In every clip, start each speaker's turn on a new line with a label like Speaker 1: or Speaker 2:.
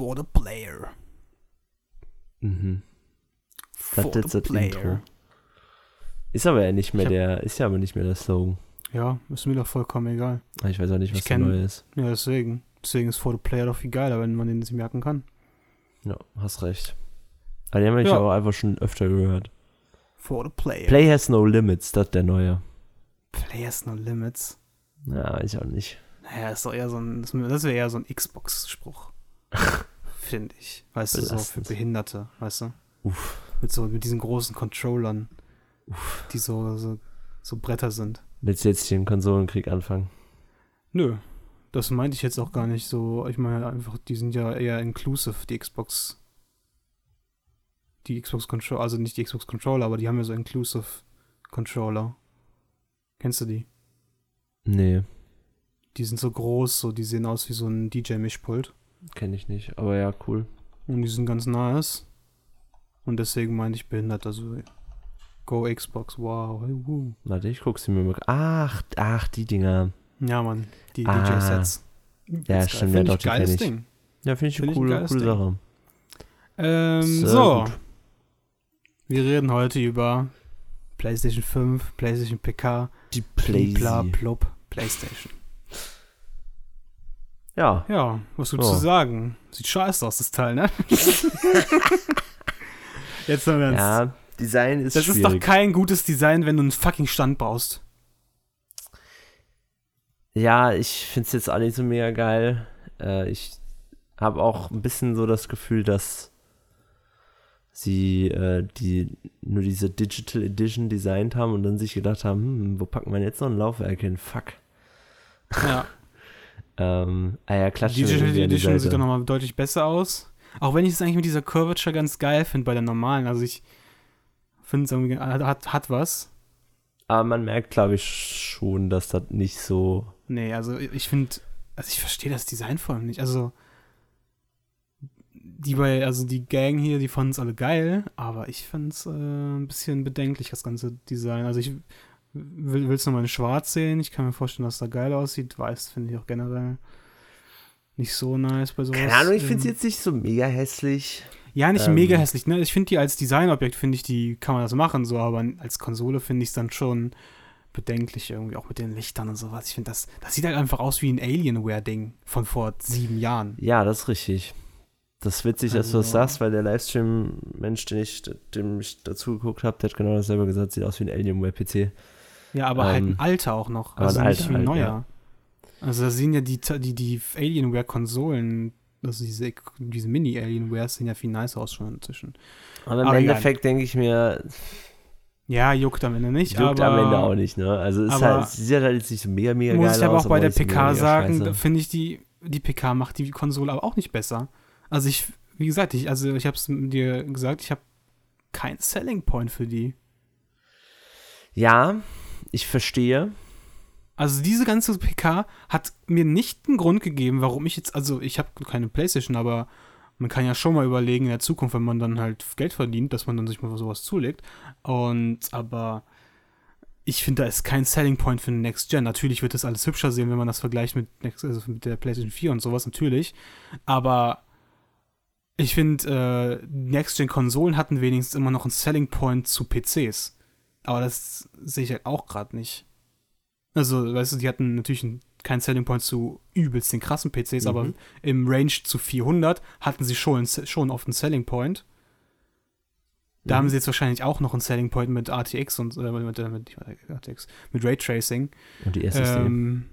Speaker 1: For the player.
Speaker 2: Mhm.
Speaker 1: For
Speaker 2: Das ist das Intro. Ist aber ja nicht mehr der, ist ja aber nicht mehr der Slogan.
Speaker 1: Ja, ist mir doch vollkommen egal.
Speaker 2: Ich weiß auch nicht, was
Speaker 1: Ich
Speaker 2: der
Speaker 1: kenn-
Speaker 2: neue ist.
Speaker 1: Ja, deswegen. Deswegen ist For the Player doch viel geiler, wenn man den sich merken kann.
Speaker 2: Ja, hast recht. Aber den habe ich
Speaker 1: Ja.
Speaker 2: auch einfach schon öfter gehört.
Speaker 1: For the Player.
Speaker 2: Play has no limits, das der neue.
Speaker 1: Players No Limits.
Speaker 2: Ja, ich auch nicht.
Speaker 1: Naja, ist doch eher so ein, das wäre eher so ein Xbox-Spruch. Finde ich. Weißt du, so für
Speaker 2: Belastend.
Speaker 1: Behinderte, weißt du?
Speaker 2: Uff.
Speaker 1: Mit so, mit diesen großen Controllern, die so, so, so Bretter sind.
Speaker 2: Willst du jetzt den Konsolenkrieg anfangen?
Speaker 1: Nö, das meinte ich jetzt auch gar nicht so. Ich meine einfach, die sind ja eher inclusive, die Xbox. Die Xbox Controller, also nicht die Xbox Controller, aber die haben ja so inclusive Controller. Kennst du die?
Speaker 2: Nee,
Speaker 1: Die sind so groß, so die sehen aus wie so ein DJ-Mischpult.
Speaker 2: Kenne ich nicht. Aber ja, cool.
Speaker 1: Und die sind ganz nice. Und deswegen meinte ich behindert, also Go Xbox, wow. Hey, woo.
Speaker 2: Warte, ich guck sie mir mal. Ach, ach, die Dinger.
Speaker 1: Ja, Mann, die
Speaker 2: Ah.
Speaker 1: DJ-Sets.
Speaker 2: Ja, stimmt, ja, doch,
Speaker 1: ich
Speaker 2: die kenn
Speaker 1: geiles
Speaker 2: ich.
Speaker 1: Ding.
Speaker 2: Ja, finde ich
Speaker 1: Find
Speaker 2: eine
Speaker 1: ich ein
Speaker 2: coole,
Speaker 1: geiles
Speaker 2: coole
Speaker 1: Ding.
Speaker 2: Sache.
Speaker 1: Ähm, so.
Speaker 2: gut.
Speaker 1: Wir reden heute über PlayStation 5, PlayStation PK,
Speaker 2: Die Playsee.
Speaker 1: Plop, PlayStation.
Speaker 2: Ja,
Speaker 1: Ja, was gibt's
Speaker 2: Ja.
Speaker 1: zu sagen? Sieht scheiße aus, das Teil, ne? Jetzt mal ernst.
Speaker 2: ja, Design ist
Speaker 1: das ist doch
Speaker 2: schwierig.
Speaker 1: kein gutes Design, wenn du einen fucking Stand brauchst.
Speaker 2: Ja, ich finde es jetzt auch nicht so mega geil. Äh, ich habe auch ein bisschen so das Gefühl, dass sie äh, die nur diese Digital Edition designt haben und dann sich gedacht haben, hm, wo packen wir jetzt noch ein Laufwerk hin? Fuck.
Speaker 1: Ja.
Speaker 2: Ähm, ah ja,
Speaker 1: Die
Speaker 2: klatschen wir
Speaker 1: Digital
Speaker 2: die
Speaker 1: Edition sieht doch nochmal deutlich besser aus. Auch wenn ich es eigentlich mit dieser Curvature ganz geil finde bei der normalen. Also ich finde es irgendwie, hat, hat was.
Speaker 2: Aber man merkt, glaube ich, schon, dass das nicht so.
Speaker 1: Nee, also ich finde, also ich verstehe das Design vor allem nicht. Also die bei, also die Gang hier, die fanden es alle geil, aber ich fand es äh, ein bisschen bedenklich, das ganze Design. Also ich will es nochmal in schwarz sehen. Ich kann mir vorstellen, dass da geil aussieht. Weiß finde ich auch generell nicht so nice bei sowas.
Speaker 2: Keine Ahnung, ich finde es
Speaker 1: Ähm,
Speaker 2: jetzt nicht so mega hässlich.
Speaker 1: Ja, nicht
Speaker 2: ähm,
Speaker 1: mega hässlich, ne? Ich finde die als Designobjekt, finde ich, die kann man das machen, so, aber als Konsole finde ich es dann schon bedenklich irgendwie, auch mit den Lichtern und sowas. Ich finde, das, das sieht halt einfach aus wie ein Alienware-Ding von vor sieben Jahren.
Speaker 2: Ja, das ist richtig. Das ist witzig, dass du das
Speaker 1: Also-
Speaker 2: sagst, weil der Livestream-Mensch, den ich, dem ich dazu geguckt habe, der hat genau dasselbe gesagt, sieht aus wie ein Alienware-PC.
Speaker 1: Ja, aber halt
Speaker 2: Ähm,
Speaker 1: ein alter auch noch. Also
Speaker 2: ein
Speaker 1: nicht
Speaker 2: alter
Speaker 1: wie ein
Speaker 2: halt,
Speaker 1: neuer.
Speaker 2: ja.
Speaker 1: Also da sehen ja die, die, die Alienware-Konsolen, also diese, diese Mini-Alienwares sehen ja viel nicer aus schon inzwischen.
Speaker 2: Aber im
Speaker 1: Aber.
Speaker 2: Endeffekt denke ich mir,
Speaker 1: Ja, juckt am Ende nicht,
Speaker 2: juckt
Speaker 1: aber
Speaker 2: am Ende auch nicht, ne? Also es ist halt, sieht halt jetzt nicht so mega, mega
Speaker 1: muss
Speaker 2: geil
Speaker 1: ich aber
Speaker 2: aus,
Speaker 1: auch bei der PK sagen, finde ich die, die PK macht die Konsole aber auch nicht besser. Also ich, wie gesagt, ich, also ich habe es dir gesagt, ich habe keinen Selling Point für die.
Speaker 2: Ja, ich verstehe.
Speaker 1: Also diese ganze PK hat mir nicht einen Grund gegeben, warum ich jetzt, also ich habe keine Playstation, aber man kann ja schon mal überlegen in der Zukunft, wenn man dann halt Geld verdient, dass man dann sich mal sowas zulegt. Und aber ich finde, da ist kein Selling Point für Next Gen. Natürlich wird das alles hübscher sehen, wenn man das vergleicht mit, Next, also mit der PlayStation 4 und sowas, natürlich. Aber ich finde, äh, Next Gen Konsolen hatten wenigstens immer noch einen Selling Point zu PCs. Aber das sehe ich halt auch gerade nicht. Also, weißt du, die hatten natürlich einen- keinen Selling Point zu übelst den krassen PCs,
Speaker 2: Mhm.
Speaker 1: aber im Range zu 400 hatten sie schon, schon oft einen Selling Point. Da
Speaker 2: Mhm.
Speaker 1: haben sie jetzt wahrscheinlich auch noch einen Selling Point mit RTX und äh, mit, mit, mit, RTX, mit Raytracing
Speaker 2: Und die SSD.
Speaker 1: ähm,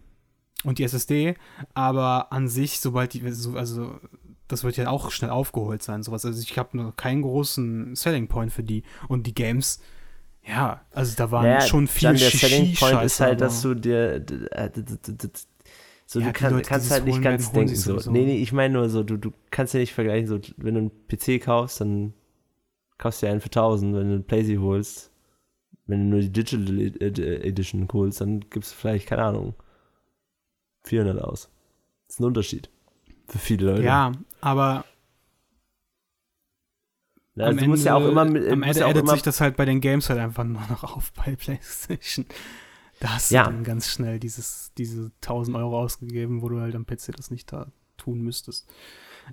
Speaker 1: und die SSD. Aber an sich, sobald die, so- also das wird ja auch schnell aufgeholt sein, sowas. Also ich habe noch keinen großen Selling Point für die und die Games. Ja, also da waren
Speaker 2: Naja,
Speaker 1: schon viel
Speaker 2: dann der Selling Point ist halt, dass du dir. äh, So,
Speaker 1: Ja,
Speaker 2: du kann,
Speaker 1: Leute,
Speaker 2: kannst halt nicht ganz
Speaker 1: werden,
Speaker 2: denken. So. Nee, nee, ich meine nur so, du, du kannst ja nicht vergleichen, so, wenn du einen PC kaufst, dann kaufst du dir einen für 1000. Wenn du einen PlayStation holst, wenn du nur die Digital Ed- Ed- Edition holst, dann gibst du vielleicht, keine Ahnung, 400 aus. Das ist ein Unterschied. Für viele Leute.
Speaker 1: Ja, aber
Speaker 2: Ja,
Speaker 1: am
Speaker 2: also du
Speaker 1: Ende,
Speaker 2: musst ja auch immer mit.
Speaker 1: am Ende
Speaker 2: ja immer,
Speaker 1: sich das halt bei den Games halt einfach nur noch auf bei PlayStation. Da hast
Speaker 2: Ja.
Speaker 1: du dann ganz schnell dieses, diese 1000 Euro ausgegeben, wo du halt am PC das nicht da tun müsstest.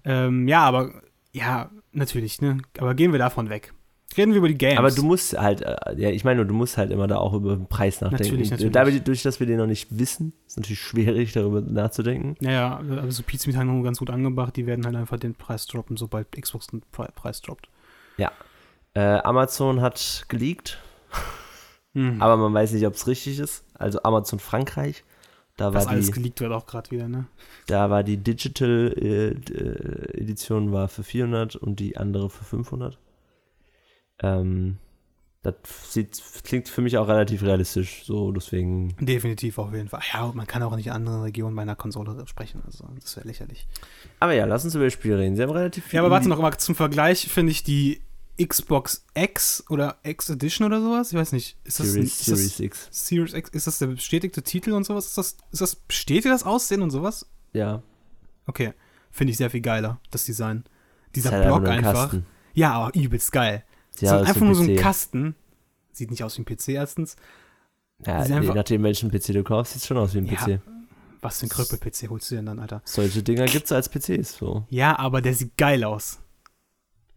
Speaker 1: Ähm, ja, aber, ja, natürlich, ne? Aber gehen wir davon weg. Reden wir über die Games.
Speaker 2: Aber du musst halt, äh, ja, ich meine, du musst halt immer da auch über den Preis nachdenken.
Speaker 1: Natürlich, natürlich.
Speaker 2: Dadurch, dass wir den noch nicht wissen, ist natürlich schwierig, darüber nachzudenken.
Speaker 1: Ja, ja, also Pizza mit haben ganz gut angebracht. Die werden halt einfach den Preis droppen, sobald Xbox den Pre Preis droppt.
Speaker 2: Ja. Äh, Amazon hat geleakt,
Speaker 1: Mhm.
Speaker 2: aber man weiß nicht, ob es richtig ist. Also Amazon Frankreich. Da
Speaker 1: Was
Speaker 2: war,
Speaker 1: alles
Speaker 2: die,
Speaker 1: geleakt wird auch gerade wieder, ne?
Speaker 2: da war die Digital äh, äh, Edition war für 400 und die andere für 500. Ähm, das sieht, klingt für mich auch relativ realistisch, so deswegen.
Speaker 1: Definitiv auf jeden Fall. Ja, man kann auch nicht in anderen Regionen bei einer Konsole sprechen, also das wäre lächerlich.
Speaker 2: Aber ja, lass uns über das Spiel reden. Sie haben relativ viel.
Speaker 1: Ja, aber warte noch mal zum Vergleich, finde ich die Xbox X oder X Edition oder sowas, ich weiß nicht, ist das,
Speaker 2: Series,
Speaker 1: ist das
Speaker 2: Series X.
Speaker 1: Series X, ist das der bestätigte Titel und sowas? Ist das, ist das bestätigt das Aussehen und sowas?
Speaker 2: Ja.
Speaker 1: Okay, finde ich sehr viel geiler, das Design. Dieser
Speaker 2: Ist halt
Speaker 1: Block einfach. Ja, aber übelst geil.
Speaker 2: Aus wie
Speaker 1: einfach nur so ein. Kasten. Sieht nicht aus wie ein PC erstens.
Speaker 2: Ja, je nachdem, welchen PC du kaufst, sieht schon aus wie ein
Speaker 1: Ja.
Speaker 2: PC.
Speaker 1: Was für ein Kröppel-PC holst du denn dann, Alter?
Speaker 2: Solche Dinger gibt es als PCs. So.
Speaker 1: Ja, aber der sieht geil aus.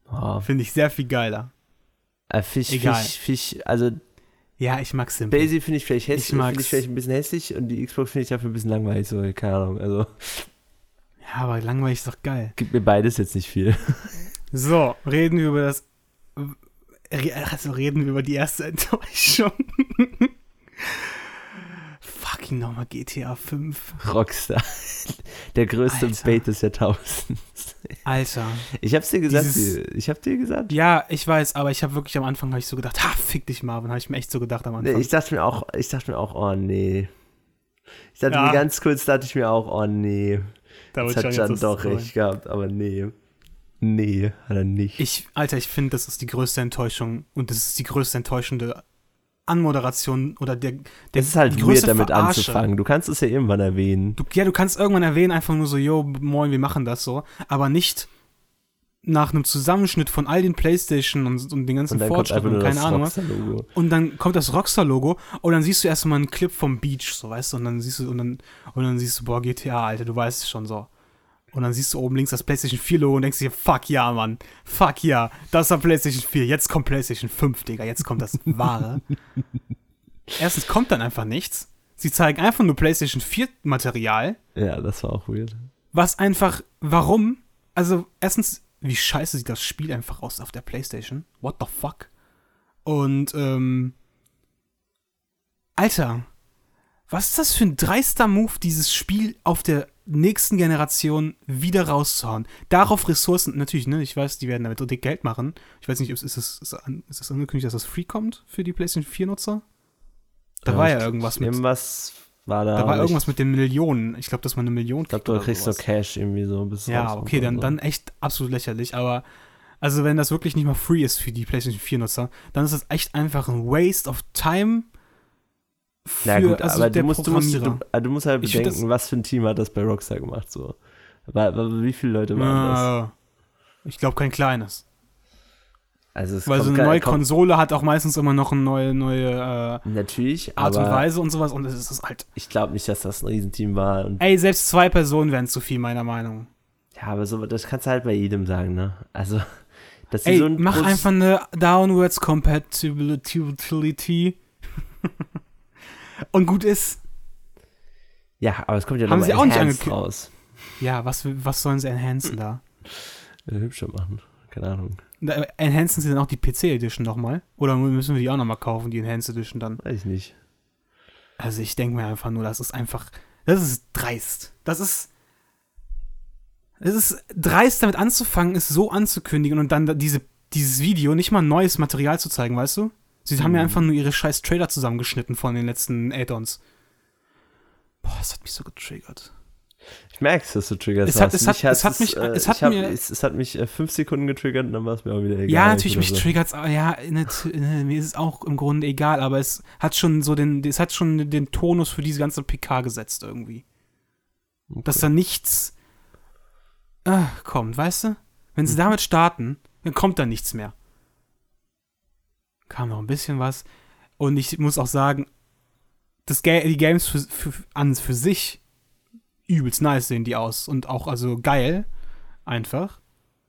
Speaker 2: Oh,
Speaker 1: Finde ich sehr viel geiler.
Speaker 2: äh, Fisch,
Speaker 1: Egal.
Speaker 2: Fisch, Fisch. Also,
Speaker 1: Ja, ich mag Simple.
Speaker 2: Daisy finde ich vielleicht hässlich,
Speaker 1: Ich
Speaker 2: finde ich vielleicht ein bisschen hässlich und die Xbox finde ich dafür ein bisschen langweilig. So, keine Ahnung. Also,
Speaker 1: Ja, aber langweilig ist doch geil.
Speaker 2: gibt mir beides jetzt nicht viel.
Speaker 1: So, reden wir über das. Also reden wir über die erste Enttäuschung. Fucking nochmal GTA 5.
Speaker 2: Rockstar. Der größte
Speaker 1: Alter.
Speaker 2: Bait des Jahrtausends.
Speaker 1: Alter.
Speaker 2: Ich hab's dir gesagt.
Speaker 1: Dieses-
Speaker 2: ich hab dir gesagt.
Speaker 1: Ja, ich weiß, aber ich habe wirklich am Anfang hab ich so gedacht, ha, fick dich, Marvin. Habe ich mir echt so gedacht am Anfang.
Speaker 2: ich dachte mir auch, ich dachte mir auch, oh nee. Ich dachte
Speaker 1: Ja.
Speaker 2: mir ganz kurz, dachte ich mir auch, oh nee.
Speaker 1: da
Speaker 2: Das
Speaker 1: wollte
Speaker 2: hat Jan
Speaker 1: jetzt
Speaker 2: doch recht gehabt, aber nee. Nee, hat er nicht.
Speaker 1: Ich, Alter, ich finde, das ist die größte Enttäuschung und das ist die größte enttäuschende Anmoderation oder der, der
Speaker 2: es ist halt
Speaker 1: die
Speaker 2: weird,
Speaker 1: größte
Speaker 2: damit
Speaker 1: Verarsche.
Speaker 2: anzufangen. Du kannst es ja irgendwann erwähnen.
Speaker 1: Du, ja, du kannst irgendwann erwähnen, einfach nur so, yo, moin, wir machen das so, aber nicht nach einem Zusammenschnitt von all den Playstation und, und den ganzen
Speaker 2: Und
Speaker 1: Fortschritten und keine Ahnung. Und dann kommt das Rockstar-Logo und dann siehst du erstmal einen Clip vom Beach, so weißt du, und dann siehst du, und dann, und dann siehst du, boah, GTA, Alter, du weißt es schon so. Und dann siehst du oben links das PlayStation 4-Logo und denkst dir, fuck ja, Mann. Fuck ja. Das war PlayStation 4. Jetzt kommt PlayStation 5, Digga. Jetzt kommt das Wahre. Erstens kommt dann einfach nichts. Sie zeigen einfach nur PlayStation 4-Material,
Speaker 2: Ja, das war auch weird.
Speaker 1: was einfach, warum? Also, erstens, wie scheiße sieht das Spiel einfach aus auf der PlayStation? What the fuck? Und, ähm, Alter, was ist das für ein dreister Move, dieses Spiel auf der nächsten Generation wieder rauszuhauen? Darauf Ressourcen, natürlich, ne, ich weiß, die werden damit dick Geld machen. Ich weiß nicht, ist es, ist es, ist es angekündigt, dass das free kommt für die PlayStation 4-Nutzer? Da war ja irgendwas mit,
Speaker 2: Irgendwas war da.
Speaker 1: da war irgendwas
Speaker 2: ich,
Speaker 1: mit den Millionen. Ich glaube, dass man eine Million
Speaker 2: Ich glaube, du kriegst
Speaker 1: sowas.
Speaker 2: so Cash irgendwie so. Bis
Speaker 1: Ja,
Speaker 2: rauskommt
Speaker 1: okay, dann,
Speaker 2: so.
Speaker 1: dann echt absolut lächerlich, aber also wenn das wirklich nicht mal free ist für die PlayStation 4 Nutzer, dann ist das echt einfach ein Waste of time für
Speaker 2: Na gut,
Speaker 1: also
Speaker 2: aber du musst, du, musst, du, also du musst halt
Speaker 1: Ich find
Speaker 2: bedenken, was für ein Team hat das bei Rockstar gemacht. So. Wa- wa- Wie viele Leute waren das?
Speaker 1: Äh, ich glaube kein kleines.
Speaker 2: Also
Speaker 1: Weil so eine neue Konsole hat auch meistens immer noch eine neue, neue äh,
Speaker 2: Natürlich,
Speaker 1: Art und
Speaker 2: aber
Speaker 1: Weise und sowas und es ist halt.
Speaker 2: ich glaube nicht, dass das ein Riesenteam war.
Speaker 1: Ey, selbst zwei Personen wären zu viel, meiner Meinung.
Speaker 2: ja, aber so, das kannst du halt bei jedem sagen, ne? Also, dass
Speaker 1: Ey,
Speaker 2: so ein
Speaker 1: mach einfach eine Downwards Compatibility. und gut ist.
Speaker 2: Ja, aber es kommt ja
Speaker 1: Haben
Speaker 2: noch
Speaker 1: sie auch nicht
Speaker 2: raus.
Speaker 1: Ja, was, was sollen sie enhancen da?
Speaker 2: Hübscher machen. Keine Ahnung.
Speaker 1: Da Enhancen sie dann auch die PC Edition nochmal? Oder müssen wir die auch nochmal kaufen, die Enhanced Edition dann?
Speaker 2: Weiß ich nicht.
Speaker 1: Also ich denke mir einfach nur, das ist einfach, das ist dreist. Das ist, es ist dreist damit anzufangen, es so anzukündigen und dann da diese, dieses Video nicht mal neues Material zu zeigen, weißt du? Sie haben ja
Speaker 2: Mhm.
Speaker 1: einfach nur ihre scheiß Trailer zusammengeschnitten von den letzten Add-ons. Boah, das hat mich so getriggert.
Speaker 2: Ich merke es, dass du triggerst.
Speaker 1: Es hat- es hat-
Speaker 2: Mich
Speaker 1: es hat mich-
Speaker 2: äh,
Speaker 1: es hat mir-
Speaker 2: es, hat mich äh, fünf Sekunden getriggert und dann war es mir auch wieder egal.
Speaker 1: Ja, natürlich, mich
Speaker 2: so.
Speaker 1: triggert's, aber ja, nat- äh, mir ist es auch im Grunde egal, aber es hat schon so den, es hat schon den Tonus für diese ganze PK gesetzt irgendwie. Dass da nichts äh, kommt, weißt du? Wenn sie
Speaker 2: Mhm.
Speaker 1: damit starten, dann kommt da nichts mehr. Kam noch ein bisschen was. Und ich muss auch sagen, das Ga die Games für, für, an für sich übelst nice sehen die aus und auch also geil. Einfach.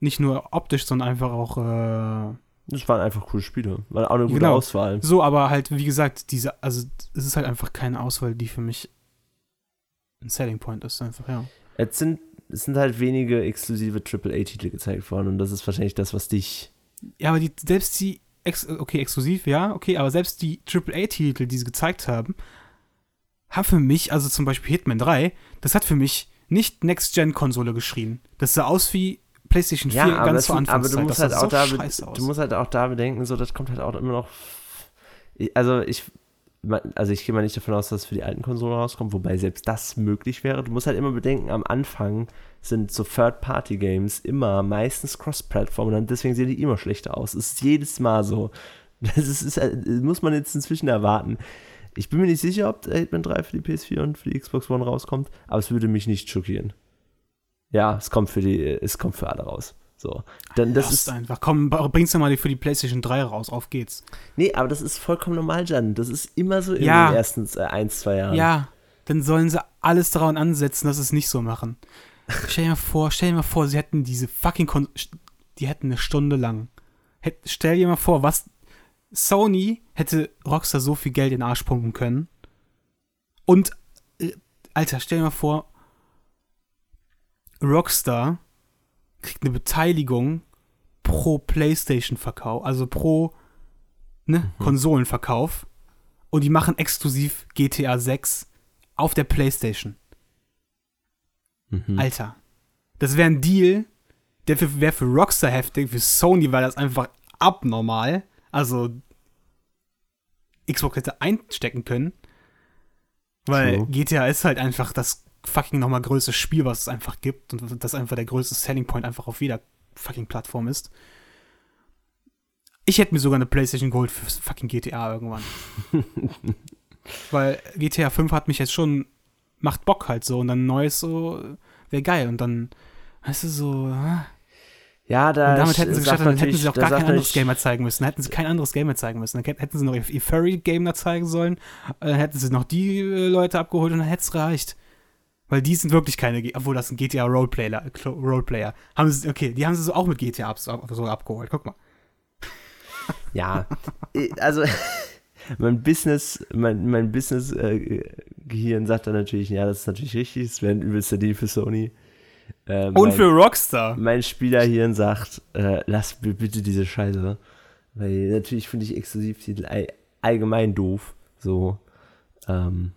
Speaker 1: Nicht nur optisch, sondern einfach auch. Äh,
Speaker 2: Das waren einfach coole Spiele. War auch eine gute
Speaker 1: Genau.
Speaker 2: Auswahl.
Speaker 1: so, aber halt, wie gesagt, diese, also es ist halt einfach keine Auswahl, die für mich ein Selling Point ist, einfach, ja.
Speaker 2: Es sind, es sind halt wenige exklusive AAA-Titel gezeigt worden und das ist wahrscheinlich das, was dich.
Speaker 1: Ja, aber die, selbst die, ex, okay, exklusiv, ja, okay, aber selbst die AAA-Titel, die sie gezeigt haben, haben für mich, also zum Beispiel Hitman 3, das hat für mich nicht Next-Gen-Konsole geschrien. Das sah aus wie PlayStation 4
Speaker 2: Ja, aber,
Speaker 1: ganz zu
Speaker 2: aber
Speaker 1: Anfangszeit.
Speaker 2: du musst halt auch
Speaker 1: so
Speaker 2: da, du musst halt auch da bedenken, so das kommt halt auch immer noch. Also ich, also ich gehe mal nicht davon aus, dass es für die alten Konsolen rauskommt, wobei selbst das möglich wäre. Du musst halt immer bedenken, am Anfang sind so Third-Party-Games immer meistens Cross-Plattform und dann deswegen sehen die immer schlechter aus. Es ist jedes Mal so. Das ist, ist, halt- muss man jetzt inzwischen erwarten. Ich bin mir nicht sicher, ob Hitman 3 für die PS4 und für die Xbox One rauskommt, aber es würde mich nicht schockieren. Ja, es kommt für die, es kommt für alle raus. So. Dann, das
Speaker 1: Lasst
Speaker 2: ist,
Speaker 1: einfach. Komm, bring's doch mal für die PlayStation 3 raus. Auf geht's.
Speaker 2: nee, aber das ist vollkommen normal, Jan. Das ist immer so in
Speaker 1: Ja.
Speaker 2: den ersten äh, ein, zwei Jahren.
Speaker 1: Ja, dann sollen sie alles daran ansetzen, dass sie es nicht so machen. Stell dir mal vor, stell dir mal vor, sie hätten diese fucking Kon die hätten eine Stunde lang. Hätt, stell dir mal vor, was Sony hätte Rockstar so viel Geld in den Arsch pumpen können. Und äh, Alter, stell dir mal vor, Rockstar kriegt eine Beteiligung pro PlayStation-Verkauf, also pro ne, Konsolenverkauf. Und die machen exklusiv GTA 6 auf der PlayStation.
Speaker 2: Mhm.
Speaker 1: Alter. Das wäre ein Deal, der wäre für Rockstar heftig, für Sony war das einfach abnormal. Also Xbox hätte einstecken können. Weil
Speaker 2: True.
Speaker 1: GTA ist halt einfach das fucking nochmal größte Spiel, was es einfach gibt und das einfach der größte Selling Point einfach auf jeder fucking Plattform ist. Ich hätte mir sogar eine Playstation geholt für fucking GTA irgendwann. Weil GTA 5 hat mich jetzt schon, macht Bock halt so und dann neues so, wäre geil und dann, weißt du, so.
Speaker 2: Ja, da
Speaker 1: und damit hätten sie
Speaker 2: sagt
Speaker 1: geschafft, dann hätten sie auch gar kein anderes Game mehr zeigen müssen. Dann hätten sie kein anderes Game mehr zeigen müssen. Dann hätten sie noch ihr Furry-Game da zeigen sollen, äh, dann hätten sie noch die äh, Leute abgeholt und dann hätte es reicht. Weil die sind wirklich keine, obwohl das ein GTA Roleplayer, Roleplayer. Haben sie, okay, die haben sie so auch mit GTA ab, so abgeholt. Guck mal.
Speaker 2: Ja, äh, also mein Business, mein, mein Business-Gehirn sagt dann natürlich, ja, das ist natürlich richtig, es wäre ein übelster Deal für Sony. Äh,
Speaker 1: Und
Speaker 2: mein,
Speaker 1: für Rockstar.
Speaker 2: mein Spielerhirn sagt, äh, lass bitte diese Scheiße. Weil natürlich finde ich Exklusivtitel all, allgemein doof. So. Ähm,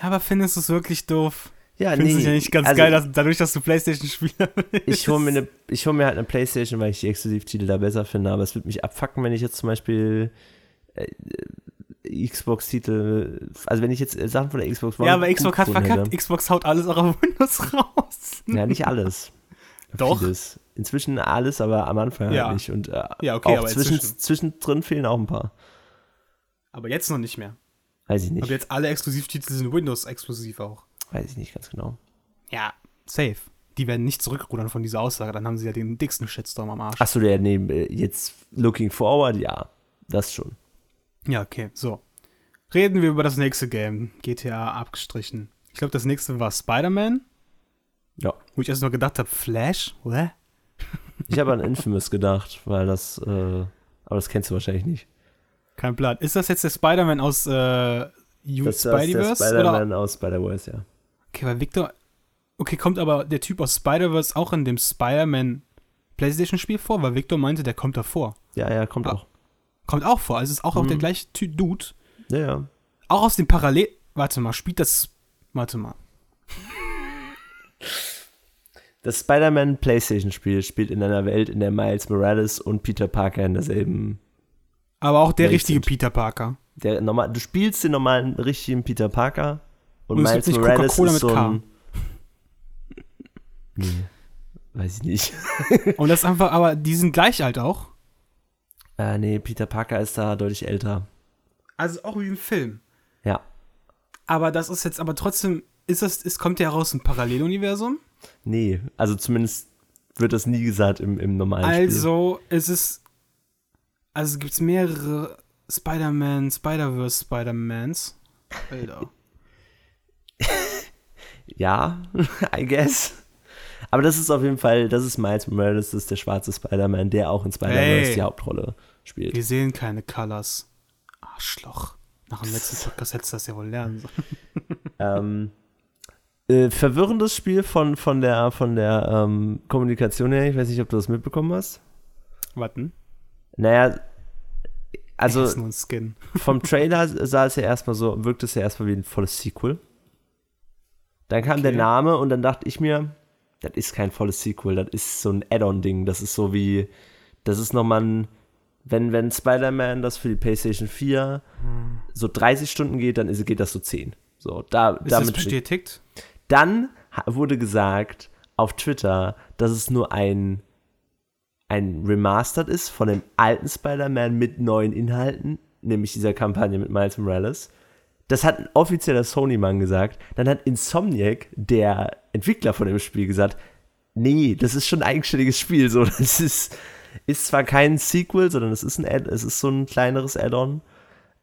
Speaker 1: aber findest du es wirklich doof?
Speaker 2: ja,
Speaker 1: Findest es ja nicht ganz
Speaker 2: also
Speaker 1: geil, dass, dadurch, dass du Playstation-Spieler bist?
Speaker 2: ich hole mir, ich hol mir halt eine Playstation, weil ich die Exklusivtitel da besser finde, aber es wird mich abfacken, wenn ich jetzt zum Beispiel äh, äh, Xbox-Titel, also wenn ich jetzt äh, Sachen von der Xbox One
Speaker 1: Ja, aber Xbox hat verkackt.
Speaker 2: hätte.
Speaker 1: Xbox haut alles auch auf Windows raus.
Speaker 2: Ja, nicht alles.
Speaker 1: Doch.
Speaker 2: Vieles. Inzwischen alles, aber am Anfang
Speaker 1: Ja.
Speaker 2: halt nicht. Und äh,
Speaker 1: Ja, okay,
Speaker 2: auch
Speaker 1: aber
Speaker 2: zwischen, zwischendrin fehlen auch ein paar.
Speaker 1: Aber jetzt noch nicht mehr.
Speaker 2: Weiß ich nicht.
Speaker 1: Aber jetzt alle Exklusivtitel sind Windows-exklusiv auch.
Speaker 2: Weiß ich nicht ganz genau.
Speaker 1: Ja, safe. Die werden nicht zurückrudern von dieser Aussage. Dann haben sie ja den dicksten Shitstorm am Arsch.
Speaker 2: Achso, der nee, äh, jetzt looking forward, ja. Das schon.
Speaker 1: Ja, okay, so. Reden wir über das nächste Game. GTA abgestrichen. Ich glaube, das nächste war Spider-Man.
Speaker 2: Ja.
Speaker 1: Wo ich erst mal gedacht habe, Flash? Hä?
Speaker 2: Ich habe an Infamous gedacht, weil das, äh, aber das kennst du wahrscheinlich nicht.
Speaker 1: Kein Plan. Ist das jetzt der Spider-Man aus äh, U-
Speaker 2: Das
Speaker 1: Spideyverse?
Speaker 2: Spider-Man aus Spider-Verse, ja.
Speaker 1: Okay, weil Victor. Okay, kommt aber der Typ aus Spider-Verse auch in dem Spider-Man PlayStation-Spiel vor? Weil Victor meinte, der kommt davor.
Speaker 2: Ja, ja, kommt
Speaker 1: Ah.
Speaker 2: auch.
Speaker 1: Kommt auch vor. Also es ist auch, auch
Speaker 2: Mhm.
Speaker 1: der gleiche Ty Dude.
Speaker 2: Ja, ja.
Speaker 1: Auch aus dem Parallel. Warte mal, spielt das. Warte mal.
Speaker 2: Das Spider-Man PlayStation-Spiel spielt in einer Welt, in der Miles Morales und Peter Parker in derselben.
Speaker 1: Aber auch der
Speaker 2: Welt
Speaker 1: richtige
Speaker 2: sind.
Speaker 1: Peter Parker.
Speaker 2: Der normal, du spielst den normalen, richtigen Peter Parker und,
Speaker 1: Und es
Speaker 2: Miles Morales
Speaker 1: Coca-Cola
Speaker 2: ist
Speaker 1: mit
Speaker 2: so
Speaker 1: K.
Speaker 2: ein. Nee, weiß ich nicht.
Speaker 1: Und das ist einfach, aber die sind gleich alt auch.
Speaker 2: Äh, nee, Peter Parker ist da deutlich älter.
Speaker 1: Also auch wie im Film.
Speaker 2: Ja.
Speaker 1: Aber das ist jetzt aber trotzdem. Ist das, es kommt ja raus ein Paralleluniversum.
Speaker 2: Nee, also zumindest wird das nie gesagt im, im normalen Spiel.
Speaker 1: Also ist es. Also gibt es mehrere Spider-Man, Spider-Verse Spider-Mans. Alter.
Speaker 2: Ja, I guess. Aber das ist auf jeden Fall, das ist Miles Morales, das ist der schwarze Spider-Man, der auch in Spider-Man
Speaker 1: Hey.
Speaker 2: die Hauptrolle spielt.
Speaker 1: Wir sehen keine Colors. Arschloch. Nach dem letzten Podcast hättest du das ja wohl lernen sollen.
Speaker 2: Ähm, äh, verwirrendes Spiel von, von der, von der ähm, Kommunikation her. Ich weiß nicht, ob du das mitbekommen hast.
Speaker 1: Warten.
Speaker 2: Naja, also
Speaker 1: ist nur ein Skin.
Speaker 2: vom Trailer sah es ja erstmal so, wirkte es ja erstmal wie ein volles Sequel. Dann kam der
Speaker 1: Okay.
Speaker 2: Name und dann dachte ich mir, das ist kein volles Sequel, das ist so ein Add-on-Ding. Das ist so wie, das ist nochmal ein, wenn, wenn Spider-Man das für die PlayStation 4 so 30 Stunden geht, dann ist, geht das so 10. So, da,
Speaker 1: Ist das
Speaker 2: damit
Speaker 1: bestätigt?
Speaker 2: Dann wurde gesagt auf Twitter, dass es nur ein, ein Remastered ist von dem alten Spider-Man mit neuen Inhalten, nämlich dieser Kampagne mit Miles Morales. Das hat ein offizieller Sony-Mann gesagt. Dann hat Insomniac, der Entwickler von dem Spiel, gesagt, nee, das ist schon ein eigenständiges Spiel. So, das ist, ist zwar kein Sequel, sondern es ist, ein Add es ist so ein kleineres Add-on.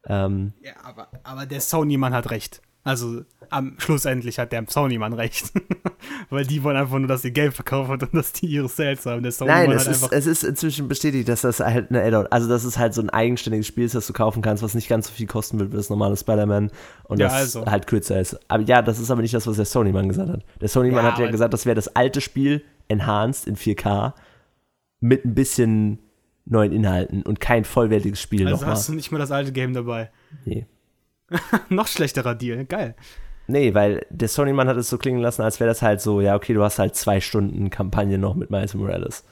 Speaker 2: Ähm,
Speaker 1: Ja, aber, aber der Sony-Mann hat recht. Also, am schlussendlich hat der Sony-Mann recht. Weil die wollen einfach nur, dass ihr Geld verkaufen und dass die ihre Sales haben. Der
Speaker 2: Nein, es ist, es ist inzwischen bestätigt, dass das halt eine Add-on, also dass es halt so ein eigenständiges Spiel ist, das du kaufen kannst, was nicht ganz so viel kosten wird wie das normale Spider-Man und
Speaker 1: Ja,
Speaker 2: das
Speaker 1: also.
Speaker 2: halt kürzer ist. Aber ja, das ist aber nicht das, was der Sony-Mann gesagt hat. Der Sony-Mann
Speaker 1: Ja,
Speaker 2: hat ja gesagt, das wäre das alte Spiel, enhanced in 4K, mit ein bisschen neuen Inhalten und kein vollwertiges Spiel
Speaker 1: also
Speaker 2: nochmal.
Speaker 1: hast du nicht mal das alte Game dabei.
Speaker 2: Nee.
Speaker 1: Noch schlechterer Deal. Geil.
Speaker 2: Nee, weil der Sony-Mann hat es so klingen lassen, als wäre das halt so, ja, okay, du hast halt zwei Stunden Kampagne noch mit Miles Morales.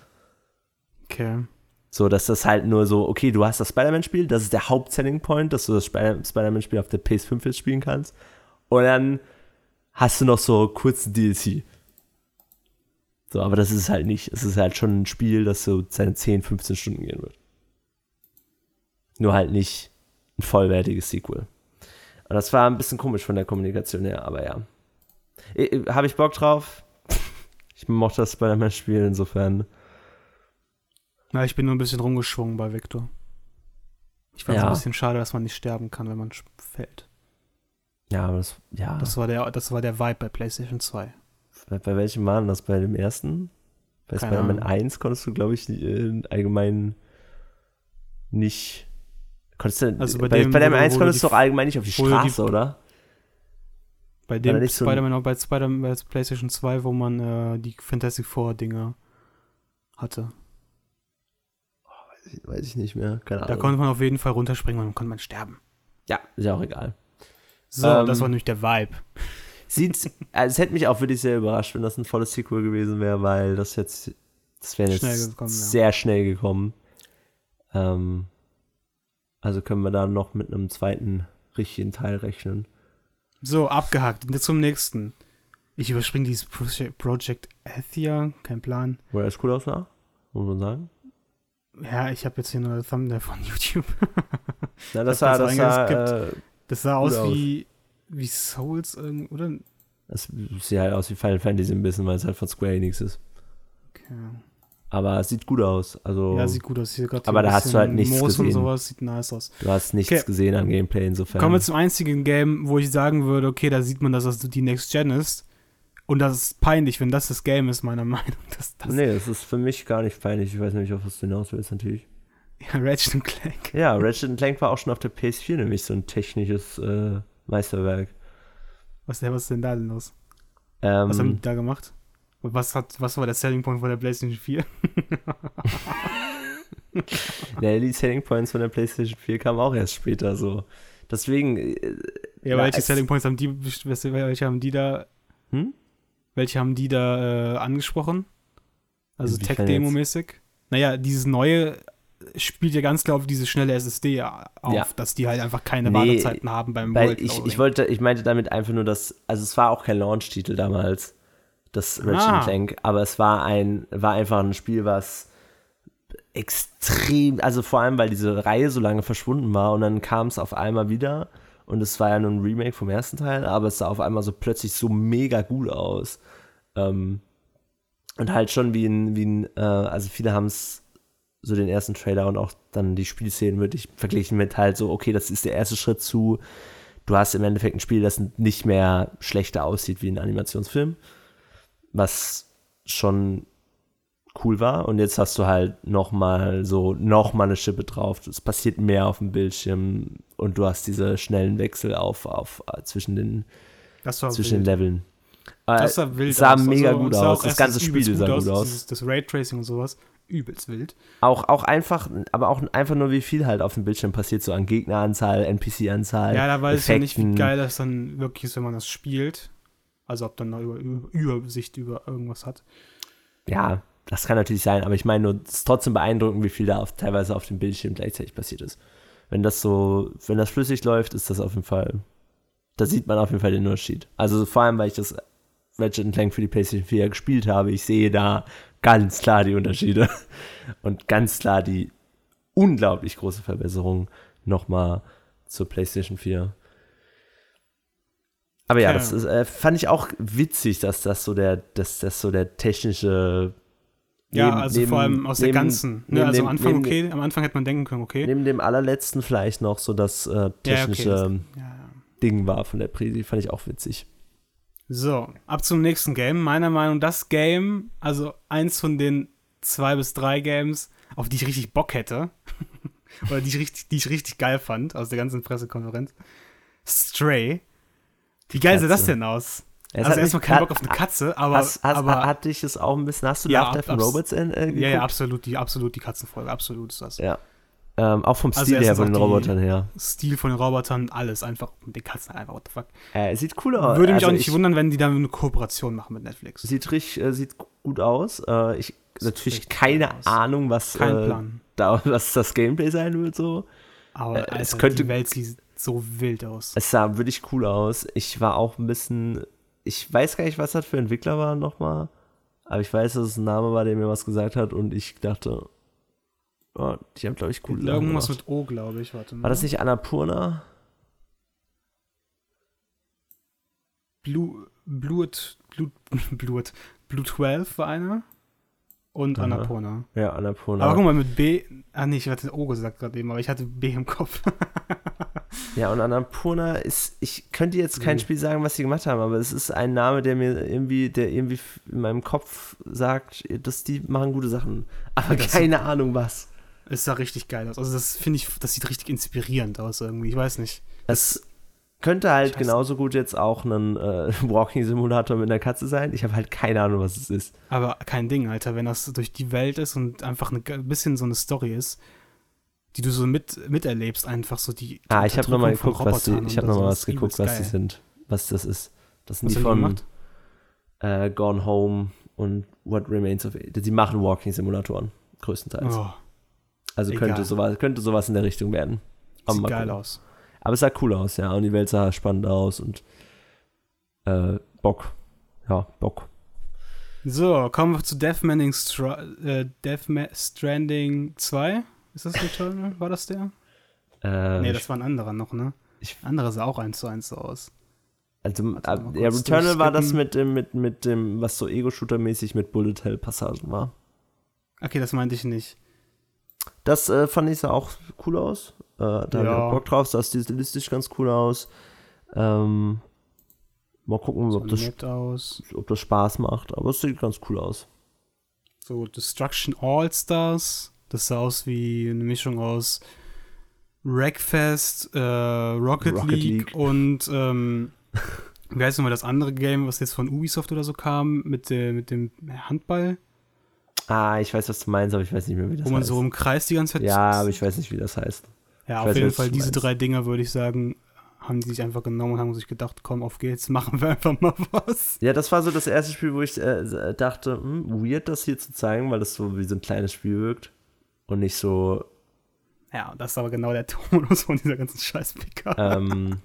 Speaker 1: Okay.
Speaker 2: So, dass das halt nur so, okay, du hast das Spider-Man-Spiel, das ist der Haupt-Selling Point, dass du das Spider- Spider-Man-Spiel auf der PS5 jetzt spielen kannst. Und dann hast du noch so kurzen DLC. So, aber das ist es halt nicht. Es ist halt schon ein Spiel, das so seine 10, 15 Stunden gehen wird. Nur halt nicht ein vollwertiges Sequel. Und das war ein bisschen komisch von der Kommunikation her, aber ja. Habe ich Bock drauf? Ich mochte das Spider-Man-Spiel, insofern.
Speaker 1: Na, ich bin nur ein bisschen rumgeschwungen bei Victor. Ich fand es
Speaker 2: Ja.
Speaker 1: ein bisschen schade, dass man nicht sterben kann, wenn man fällt.
Speaker 2: Ja, aber das, ja.
Speaker 1: Das war der, das war der Vibe bei PlayStation 2.
Speaker 2: Bei, bei welchem waren das? Bei dem ersten? Bei Spider-Man
Speaker 1: Ahnung.
Speaker 2: 1 konntest du, glaube ich, äh, allgemein nicht. Konntest du,
Speaker 1: Also bei
Speaker 2: bei,
Speaker 1: dem,
Speaker 2: bei dem
Speaker 1: wo du-
Speaker 2: 1
Speaker 1: wo du
Speaker 2: konntest du doch allgemein nicht auf die
Speaker 1: du die-
Speaker 2: Straße, oder?
Speaker 1: Bei dem
Speaker 2: da so
Speaker 1: Spider-Man auch bei Spider bei PlayStation 2, wo man äh, die Fantastic Four-Dinger hatte.
Speaker 2: Weiß ich nicht mehr, keine
Speaker 1: Da
Speaker 2: Ahnung.
Speaker 1: konnte man auf jeden Fall runterspringen und dann konnte man sterben.
Speaker 2: ja, ist ja auch egal.
Speaker 1: So,
Speaker 2: Ähm,
Speaker 1: das war nämlich der Vibe.
Speaker 2: Sieht, also es hätte mich auch wirklich sehr überrascht, wenn das ein volles Sequel gewesen wäre, weil das jetzt, das wäre jetzt
Speaker 1: Schnell gekommen, ja.
Speaker 2: sehr schnell gekommen. Ähm, also können wir da noch mit einem zweiten richtigen Teil rechnen.
Speaker 1: So, abgehakt. Jetzt zum nächsten. Ich überspringe dieses Project, Project Athia, kein Plan.
Speaker 2: Wo er cool aussah, muss man sagen.
Speaker 1: Ja, ich habe jetzt hier nur ein Thumbnail von YouTube.
Speaker 2: Na, das sah,
Speaker 1: das
Speaker 2: das sah, äh,
Speaker 1: Das sah aus
Speaker 2: aus.
Speaker 1: Wie, Souls, irgend- oder?
Speaker 2: das sieht halt aus wie Final Fantasy ein bisschen, weil es halt von Square Enix ist.
Speaker 1: Okay.
Speaker 2: Aber es sieht gut aus. Also,
Speaker 1: Ja, sieht gut aus. Hier
Speaker 2: Aber da hast du halt nichts
Speaker 1: Moos und
Speaker 2: gesehen.
Speaker 1: sowas, sieht nice aus.
Speaker 2: du hast nichts
Speaker 1: Okay.
Speaker 2: gesehen an Gameplay insofern.
Speaker 1: Kommen wir zum einzigen Game, wo ich sagen würde, okay, da sieht man, dass das die Next Gen ist. Und das ist peinlich, wenn das das Game ist, meiner Meinung nach. Das,
Speaker 2: nee, das ist für mich gar nicht peinlich. Ich weiß nicht, auf was du hinaus willst, natürlich.
Speaker 1: Ja, Ratchet und Clank.
Speaker 2: Ja, Ratchet Clank war auch schon auf der PS4 nämlich so ein technisches äh, Meisterwerk.
Speaker 1: Was, was ist denn da denn los?
Speaker 2: Ähm,
Speaker 1: Was haben die da gemacht? Und was, hat, was war der Selling Point von der PlayStation 4?
Speaker 2: ja, die Selling Points von der PlayStation 4 kamen auch erst später so. Deswegen. Äh,
Speaker 1: Ja, welche Selling Points haben die, welche haben die da,
Speaker 2: Hm?
Speaker 1: welche haben die da äh, angesprochen? Also Tech-Demo-mäßig? Naja, dieses neue spielt ja ganz klar auf diese schnelle SSD auf,
Speaker 2: Ja.
Speaker 1: dass die halt einfach keine
Speaker 2: Nee,
Speaker 1: Wartezeiten haben beim
Speaker 2: Weil
Speaker 1: World
Speaker 2: ich, ich wollte, ich meinte damit einfach nur, dass, also es war auch kein Launch-Titel damals, das Ratchet
Speaker 1: Ah.
Speaker 2: Clank, aber es war ein, war einfach ein Spiel, was extrem, also vor allem, weil diese Reihe so lange verschwunden war und dann kam es auf einmal wieder und es war ja nur ein Remake vom ersten Teil, aber es sah auf einmal so plötzlich so mega gut aus. Ähm, und halt schon wie ein, wie ein, äh, also viele haben es so den ersten Trailer und auch dann die Spielszenen wirklich verglichen mit halt so, okay, das ist der erste Schritt zu, du hast im Endeffekt ein Spiel, das nicht mehr schlechter aussieht wie ein Animationsfilm, was schon cool war. Und jetzt hast du halt nochmal so, nochmal eine Schippe drauf. Es passiert mehr auf dem Bildschirm und du hast diese schnellen Wechsel auf, auf äh, zwischen den, zwischen den
Speaker 1: wild.
Speaker 2: Leveln. Äh,
Speaker 1: Das sah wild
Speaker 2: sah
Speaker 1: aus.
Speaker 2: mega
Speaker 1: Also,
Speaker 2: gut
Speaker 1: sah
Speaker 2: aus. Das ganze Spiel sah gut aus.
Speaker 1: Dieses, das Raytracing und sowas, übelst wild.
Speaker 2: Auch, auch einfach, aber auch einfach nur, wie viel halt auf dem Bildschirm passiert, so an Gegneranzahl, NPC-Anzahl.
Speaker 1: Ja, da weiß ich ja nicht, wie geil das dann wirklich ist, wenn man das spielt. Also ob dann noch über, über, Übersicht über irgendwas hat.
Speaker 2: Ja, das kann natürlich sein, aber ich meine nur, es ist trotzdem beeindruckend, wie viel da auf, teilweise auf dem Bildschirm gleichzeitig passiert ist. Wenn das so, wenn das flüssig läuft, ist das auf jeden Fall, da sieht man auf jeden Fall den Unterschied. Also vor allem, weil ich das Ratchet Clank für die PlayStation 4 gespielt habe, ich sehe da ganz klar die Unterschiede und ganz klar die unglaublich große Verbesserung nochmal zur PlayStation 4. Aber ja, das ist, äh, fand ich auch witzig, dass das so der, dass das so der technische
Speaker 1: Ja,
Speaker 2: neben-
Speaker 1: also
Speaker 2: neben-
Speaker 1: vor allem aus der
Speaker 2: neben-
Speaker 1: ganzen. Ne? Also am Anfang okay, am Anfang hätte man denken können, okay.
Speaker 2: Neben dem allerletzten vielleicht noch so das äh,
Speaker 1: Ja, okay,
Speaker 2: technische
Speaker 1: das- Ja, ja.
Speaker 2: Ding war von der Presi, fand ich auch witzig.
Speaker 1: So, ab zum nächsten Game. Meiner Meinung nach das Game, also eins von den zwei bis drei Games, auf die ich richtig Bock hätte. Oder die ich, richtig, die ich richtig geil fand aus der ganzen Pressekonferenz. Stray. Wie geil sah das denn aus?
Speaker 2: Es
Speaker 1: also erstmal keinen Bock auf eine Katze, aber,
Speaker 2: Hast, hast,
Speaker 1: aber
Speaker 2: hat dich es auch ein bisschen, hast du
Speaker 1: Ja,
Speaker 2: Love, Death Robots in, äh,
Speaker 1: ja, ja, absolut die, absolut die Katzenfolge, absolut ist das.
Speaker 2: Ja. Ähm, auch vom
Speaker 1: Also
Speaker 2: Stil her, von den Robotern her.
Speaker 1: Stil von den Robotern, alles einfach mit den Katzen einfach, what the fuck.
Speaker 2: Äh, sieht cool aus.
Speaker 1: Würde mich
Speaker 2: also
Speaker 1: auch nicht
Speaker 2: ich,
Speaker 1: wundern, wenn die dann eine Kooperation machen mit Netflix.
Speaker 2: Sieht richtig, äh, sieht gut aus. Äh, ich natürlich keine
Speaker 1: aus.
Speaker 2: Ahnung, was,
Speaker 1: Kein
Speaker 2: äh,
Speaker 1: Plan.
Speaker 2: da, was das Gameplay sein wird so.
Speaker 1: Aber
Speaker 2: äh, es
Speaker 1: Alter,
Speaker 2: könnte-
Speaker 1: die Welt sieht so wild aus.
Speaker 2: Es sah wirklich cool aus. Ich war auch ein bisschen. Ich weiß gar nicht, was das für Entwickler waren nochmal. Aber ich weiß, dass es ein Name war, der mir was gesagt hat. Und ich dachte, oh, die haben, glaube ich, cool
Speaker 1: Irgendwas
Speaker 2: gemacht.
Speaker 1: mit O, glaube ich. Warte mal.
Speaker 2: War das nicht Annapurna?
Speaker 1: Blue, Blut, Blut, Blut, Blue 12 war einer. Und
Speaker 2: Aha.
Speaker 1: Annapurna.
Speaker 2: Ja, Annapurna.
Speaker 1: Aber guck mal, mit B. Ah, nee, ich hatte O gesagt gerade eben, aber ich hatte B im Kopf.
Speaker 2: Ja, und Annapurna ist, ich könnte jetzt kein
Speaker 1: Nee.
Speaker 2: Spiel sagen, was sie gemacht haben, aber es ist ein Name, der mir irgendwie, der irgendwie in meinem Kopf sagt, dass die machen gute Sachen. Aber
Speaker 1: Das-
Speaker 2: keine Ahnung was.
Speaker 1: Es sah richtig geil aus. Also, das finde ich, das sieht richtig inspirierend aus irgendwie. Ich weiß nicht.
Speaker 2: Es könnte halt genauso gut jetzt auch ein äh, Walking-Simulator mit einer Katze sein. Ich habe halt keine Ahnung, was es ist.
Speaker 1: Aber kein Ding, Alter, wenn das durch die Welt ist und einfach ein bisschen so eine Story ist, die du so mit, miterlebst, einfach so die. die
Speaker 2: Ah, ich habe nochmal geguckt, was die, ich habe nochmal was
Speaker 1: das
Speaker 2: geguckt, was die sind, was das ist. Das sind
Speaker 1: Was
Speaker 2: die
Speaker 1: die
Speaker 2: von äh, Gone Home und What Remains of Edith. Sie machen Walking-Simulatoren, größtenteils.
Speaker 1: Oh,
Speaker 2: also
Speaker 1: egal.
Speaker 2: könnte sowas, könnte sowas in der Richtung werden. Aber
Speaker 1: sieht geil aus.
Speaker 2: Aber es sah cool aus, ja. Und die Welt sah spannend aus und äh, Bock. Ja, Bock.
Speaker 1: So, kommen wir zu Death, Manning Stra äh, Death Ma Stranding 2. Ist das Returnal? War das der?
Speaker 2: Äh,
Speaker 1: nee, das war ein anderer noch, ne?
Speaker 2: ich-
Speaker 1: anderer sah auch eins zu eins so aus.
Speaker 2: also,
Speaker 1: Warte
Speaker 2: äh, ja, Returnal war das mit dem, mit, mit dem, was so Ego-Shooter-mäßig mit Bullet Hell-Passagen war.
Speaker 1: Okay, das meinte ich nicht.
Speaker 2: Das äh, fand ich sah auch cool aus. Äh, da ich
Speaker 1: Ja.
Speaker 2: auch Bock drauf, sah stilistisch ganz cool aus. Ähm, mal gucken,
Speaker 1: So
Speaker 2: ob, das, ob das Spaß macht, aber es sieht ganz cool aus.
Speaker 1: So Destruction All-Stars. Das sah aus wie eine Mischung aus Wreckfest, äh, Rocket,
Speaker 2: Rocket
Speaker 1: League,
Speaker 2: League.
Speaker 1: und ähm, wie heißt nochmal das andere Game, was jetzt von Ubisoft oder so kam, mit, der, mit dem Handball,
Speaker 2: Ah, ich weiß, was du meinst, aber ich weiß nicht mehr, wie das
Speaker 1: wo man
Speaker 2: heißt.
Speaker 1: so im Kreis die ganze Zeit.
Speaker 2: ja, aber ich weiß nicht, wie das heißt.
Speaker 1: Ja,
Speaker 2: ich
Speaker 1: auf
Speaker 2: weiß,
Speaker 1: jeden Fall diese
Speaker 2: meinst.
Speaker 1: drei Dinger, würde ich sagen, haben die sich einfach genommen und haben sich gedacht, komm, auf geht's, machen wir einfach mal was.
Speaker 2: Ja, das war so das erste Spiel, wo ich äh, dachte, hm, weird, das hier zu zeigen, weil das so wie so ein kleines Spiel wirkt. Und nicht so,
Speaker 1: Ja, das ist aber genau der Tonus von dieser ganzen Scheiß-PK.
Speaker 2: ähm,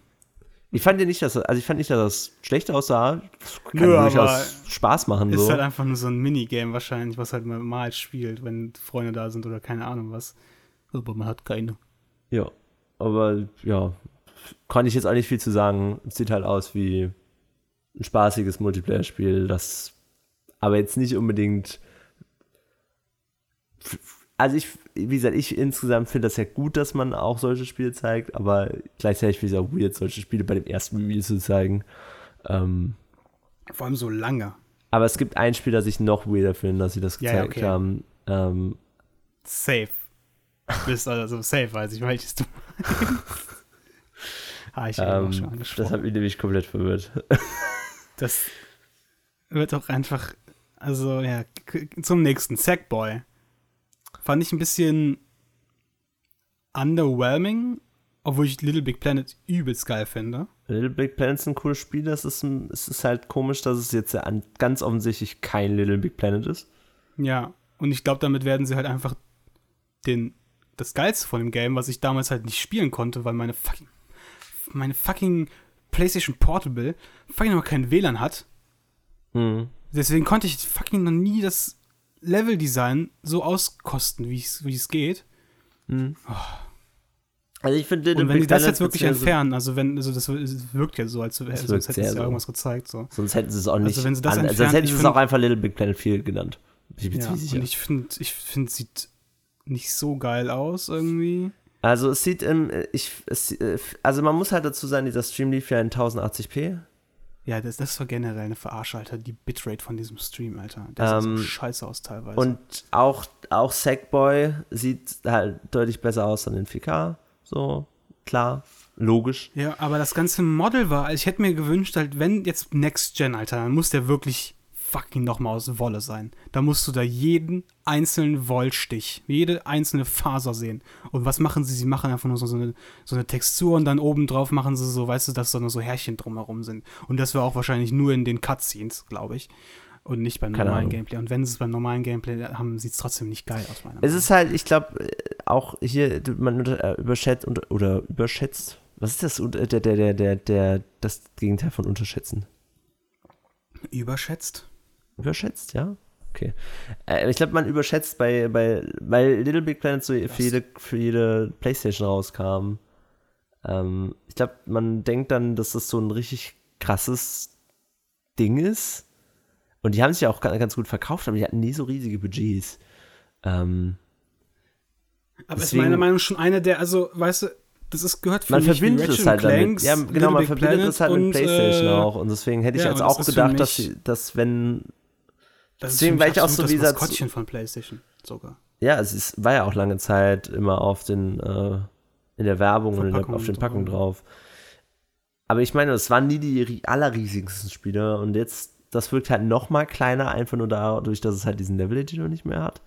Speaker 2: ich fand ja nicht, dass, also ich fand nicht, dass das schlecht aussah. Das kann
Speaker 1: Nö,
Speaker 2: durchaus Spaß machen,
Speaker 1: Ist
Speaker 2: so.
Speaker 1: halt einfach nur so ein Minigame wahrscheinlich, was halt mal, mal spielt, wenn Freunde da sind oder keine Ahnung was. Aber man hat keine.
Speaker 2: Ja, aber ja, kann ich jetzt auch nicht viel zu sagen. Es sieht halt aus wie ein spaßiges Multiplayer-Spiel, das aber jetzt nicht unbedingt. Also ich, wie gesagt, ich insgesamt finde das ja gut, dass man auch solche Spiele zeigt, aber gleichzeitig finde ich es auch weird, solche Spiele bei dem ersten Review zu zeigen. Ähm,
Speaker 1: Vor allem so lange.
Speaker 2: Aber es gibt ein Spiel, das ich noch weirder finde, dass sie das
Speaker 1: Ja, ja,
Speaker 2: gezeigt
Speaker 1: okay.
Speaker 2: haben. Ähm,
Speaker 1: Safe. Bist also safe, weiß ich, welches du ah, ich habe
Speaker 2: ähm,
Speaker 1: auch schon
Speaker 2: das
Speaker 1: angesprochen.
Speaker 2: hat mich nämlich komplett verwirrt.
Speaker 1: Das wird auch einfach, also ja, zum nächsten. Sackboy. Fand ich ein bisschen underwhelming, obwohl ich Little Big Planet übelst geil finde.
Speaker 2: Little Big Planet ist ein cooles Spiel. Das ist, ein, es ist halt komisch, dass es jetzt ganz offensichtlich kein Little Big Planet ist.
Speaker 1: Ja, und ich glaube, damit werden sie halt einfach den, das Geilste von dem Game, was ich damals halt nicht spielen konnte, weil meine fucking, meine fucking PlayStation Portable fucking noch kein WLAN hat.
Speaker 2: Hm.
Speaker 1: Deswegen konnte ich fucking noch nie das Leveldesign so auskosten, wie es wie es geht.
Speaker 2: Also ich finde
Speaker 1: Und wenn die das jetzt wirklich entfernen, also wenn, also das wirkt ja so, als, als, hätten sie
Speaker 2: so.
Speaker 1: ja irgendwas gezeigt. So.
Speaker 2: Sonst hätten sie es auch nicht.
Speaker 1: Also wenn sie das
Speaker 2: an, also sonst
Speaker 1: entfernen,
Speaker 2: hätten
Speaker 1: ich
Speaker 2: sie es auch einfach Little Big Planet 4 genannt. Ich bin
Speaker 1: Ja,
Speaker 2: ziemlich sicher.
Speaker 1: und ich finde, ich finde, es sieht nicht so geil aus irgendwie.
Speaker 2: Also es sieht im, ich, es, äh, also man muss halt dazu sagen, dieser Stream lief ja in 1080p.
Speaker 1: Ja, das, das war generell eine Verarsche, Alter. Die Bitrate von diesem Stream, Alter. Sieht
Speaker 2: Ähm,
Speaker 1: so scheiße aus teilweise.
Speaker 2: Und auch, auch Sackboy sieht halt deutlich besser aus an den 4K. So, klar, logisch.
Speaker 1: ja, aber das ganze Model war, also ich hätte mir gewünscht, halt, wenn jetzt Next Gen, Alter, dann muss der wirklich fucking nochmal aus Wolle sein. Da musst du da jeden einzelnen Wollstich, jede einzelne Faser sehen. Und was machen sie? Sie machen einfach nur so, so, eine, so eine Textur und dann oben drauf machen sie so, weißt du, dass da nur so Härchen drumherum sind. Und das war auch wahrscheinlich nur in den Cutscenes, glaube ich. Und nicht beim
Speaker 2: Keine
Speaker 1: normalen
Speaker 2: Ahnung.
Speaker 1: Gameplay. Und wenn sie es beim normalen Gameplay haben, sieht es trotzdem nicht geil aus, meiner
Speaker 2: Es
Speaker 1: Meinung
Speaker 2: ist halt, ich glaube, auch hier, man äh, überschätzt und, oder überschätzt. Was ist das? Äh, Der, der, der, der, der, das Gegenteil von unterschätzen.
Speaker 1: Überschätzt?
Speaker 2: Überschätzt, ja? Okay. Äh, ich glaube, man überschätzt bei, bei, weil Little Big Planet so für jede, für jede Playstation rauskam. Ähm, ich glaube, man denkt dann, dass das so ein richtig krasses Ding ist. Und die haben sich ja auch ga- ganz gut verkauft, aber die hatten nie so riesige Budgets. Ähm,
Speaker 1: Aber
Speaker 2: Deswegen-
Speaker 1: ist meiner Meinung nach schon einer der, also, weißt du, das ist, gehört für
Speaker 2: man
Speaker 1: mich
Speaker 2: verbindet es halt damit.
Speaker 1: Clanks,
Speaker 2: Ja,
Speaker 1: Little
Speaker 2: genau, man
Speaker 1: Big
Speaker 2: verbindet
Speaker 1: Planet
Speaker 2: es halt mit
Speaker 1: und,
Speaker 2: Playstation
Speaker 1: äh,
Speaker 2: auch. Und deswegen hätte ich
Speaker 1: ja,
Speaker 2: jetzt
Speaker 1: und
Speaker 2: auch gedacht, dass, dass wenn
Speaker 1: Das
Speaker 2: Deswegen
Speaker 1: ist
Speaker 2: war ich auch so dieser
Speaker 1: das Maskottchen von PlayStation sogar.
Speaker 2: Ja, es ist, war ja auch lange Zeit immer auf den, äh, in der Werbung und der, auf den. Packungen drauf. Aber ich meine, es waren nie die ri- allerriesigsten Spiele und jetzt, das wirkt halt noch mal kleiner, einfach nur dadurch, dass es halt diesen Level-Editor nicht mehr hat.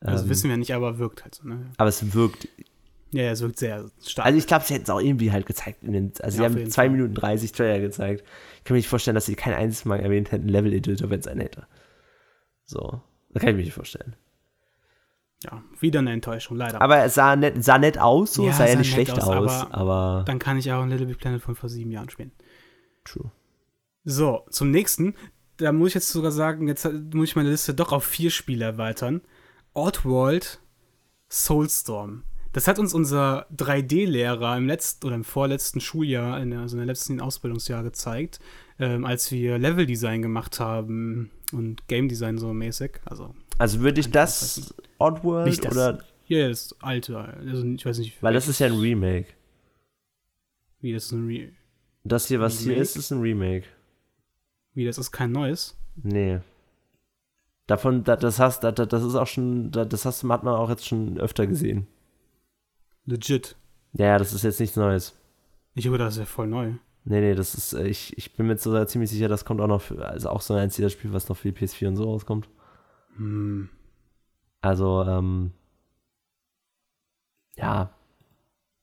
Speaker 1: Also
Speaker 2: Ähm,
Speaker 1: wissen wir nicht, aber wirkt halt so, ne?
Speaker 2: aber es wirkt,
Speaker 1: Ja, ja, es wirkt sehr stark.
Speaker 2: also ich glaube, sie hätten es auch irgendwie halt gezeigt. In den, also
Speaker 1: Ja,
Speaker 2: sie haben
Speaker 1: jeden
Speaker 2: 2
Speaker 1: Fall.
Speaker 2: Minuten 30 Trailer gezeigt. Ich kann mir nicht vorstellen, dass sie kein einziges Mal erwähnt hätten, Level-Editor, wenn es einen hätte. So, das kann ich mir nicht vorstellen.
Speaker 1: ja, wieder eine Enttäuschung, leider.
Speaker 2: Aber es sah nett, sah nett aus, so,
Speaker 1: Ja,
Speaker 2: es sah ja nicht schlecht
Speaker 1: aus,
Speaker 2: aus,
Speaker 1: aber-
Speaker 2: aber
Speaker 1: Dann kann ich auch ein Little Big Planet von vor sieben Jahren spielen.
Speaker 2: true.
Speaker 1: So, zum nächsten. Da muss ich jetzt sogar sagen, jetzt muss ich meine Liste doch auf vier Spiele erweitern. Oddworld Soulstorm. Das hat uns unser 3D-Lehrer im letzten oder im vorletzten Schuljahr, in der, also im letzten Ausbildungsjahr gezeigt, ähm, als wir Leveldesign gemacht haben und Game Design so mäßig. Also,
Speaker 2: Also würde ich das Oddworld
Speaker 1: Nicht das-
Speaker 2: oder
Speaker 1: hier ist alte, also ich weiß nicht,
Speaker 2: weil das ist ja ein Remake.
Speaker 1: wie das ist ein Re
Speaker 2: Das hier, was hier
Speaker 1: Remake?
Speaker 2: ist, ist ein Remake.
Speaker 1: wie das ist kein neues.
Speaker 2: Nee. Davon, da- das hast, da- da- das ist auch schon, da- das hast, hat man auch jetzt schon öfter gesehen.
Speaker 1: Legit.
Speaker 2: Ja, das ist jetzt nichts Neues.
Speaker 1: Ich glaube, das ist ja voll neu.
Speaker 2: Nee, nee, das ist, äh, ich, ich bin mir sogar ziemlich sicher, das kommt auch noch, für, also auch so ein einziger Spiel, was noch für die PS4 und so rauskommt.
Speaker 1: Hm.
Speaker 2: Also, ähm, ja,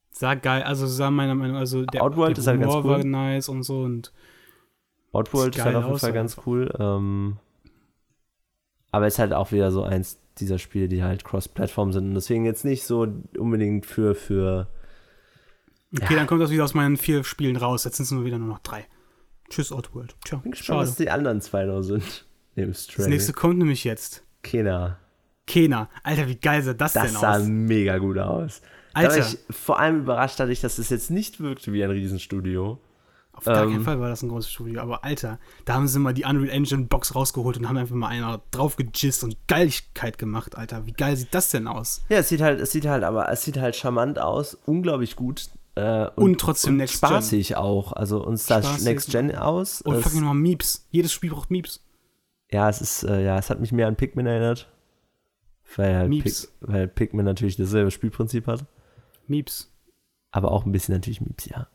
Speaker 1: Sah geil, also sah meiner Meinung nach, also der,
Speaker 2: Outworld
Speaker 1: der
Speaker 2: ist halt ganz cool.
Speaker 1: war nice und so und Sieht
Speaker 2: ist halt auf jeden Fall ganz cool. Ähm, aber ist halt auch wieder so eins dieser Spiele, die halt Cross-Plattform sind und deswegen jetzt nicht so unbedingt für, für,
Speaker 1: okay,
Speaker 2: Ja.
Speaker 1: dann kommt das wieder aus meinen vier Spielen raus. Jetzt sind es nur wieder nur noch drei. Tschüss, Outworld. Tja,
Speaker 2: bin gespannt,
Speaker 1: schade.
Speaker 2: was die anderen zwei noch sind. Neben Stray.
Speaker 1: Das nächste kommt nämlich jetzt.
Speaker 2: Kena.
Speaker 1: Kena. Alter, wie geil sah das,
Speaker 2: Das
Speaker 1: denn
Speaker 2: sah
Speaker 1: aus?
Speaker 2: mega gut aus. Da
Speaker 1: Alter,
Speaker 2: war ich vor allem überrascht dadurch, dass es jetzt nicht wirkte wie ein Riesenstudio.
Speaker 1: auf gar
Speaker 2: ähm,
Speaker 1: keinen Fall war das ein großes Studio. Aber Alter, da haben sie mal die Unreal Engine Box rausgeholt und haben einfach mal einer drauf gejist und Geiligkeit gemacht, Alter. Wie geil sieht das denn aus?
Speaker 2: Ja, es sieht halt, es sieht halt, aber es sieht halt charmant aus, unglaublich gut. Äh,
Speaker 1: Und trotzdem Next Gen.
Speaker 2: spaßig auch. Also uns sah
Speaker 1: Spaßig.
Speaker 2: Next Gen aus.
Speaker 1: Und fucking nochmal Meeps. Jedes Spiel braucht Meeps.
Speaker 2: Ja, es ist, äh, ja, es hat mich mehr an Pikmin erinnert. Weil, halt Pik,
Speaker 1: Mieps.
Speaker 2: weil Pikmin natürlich dasselbe Spielprinzip hat.
Speaker 1: Mieps.
Speaker 2: Aber auch ein bisschen natürlich Mieps, ja.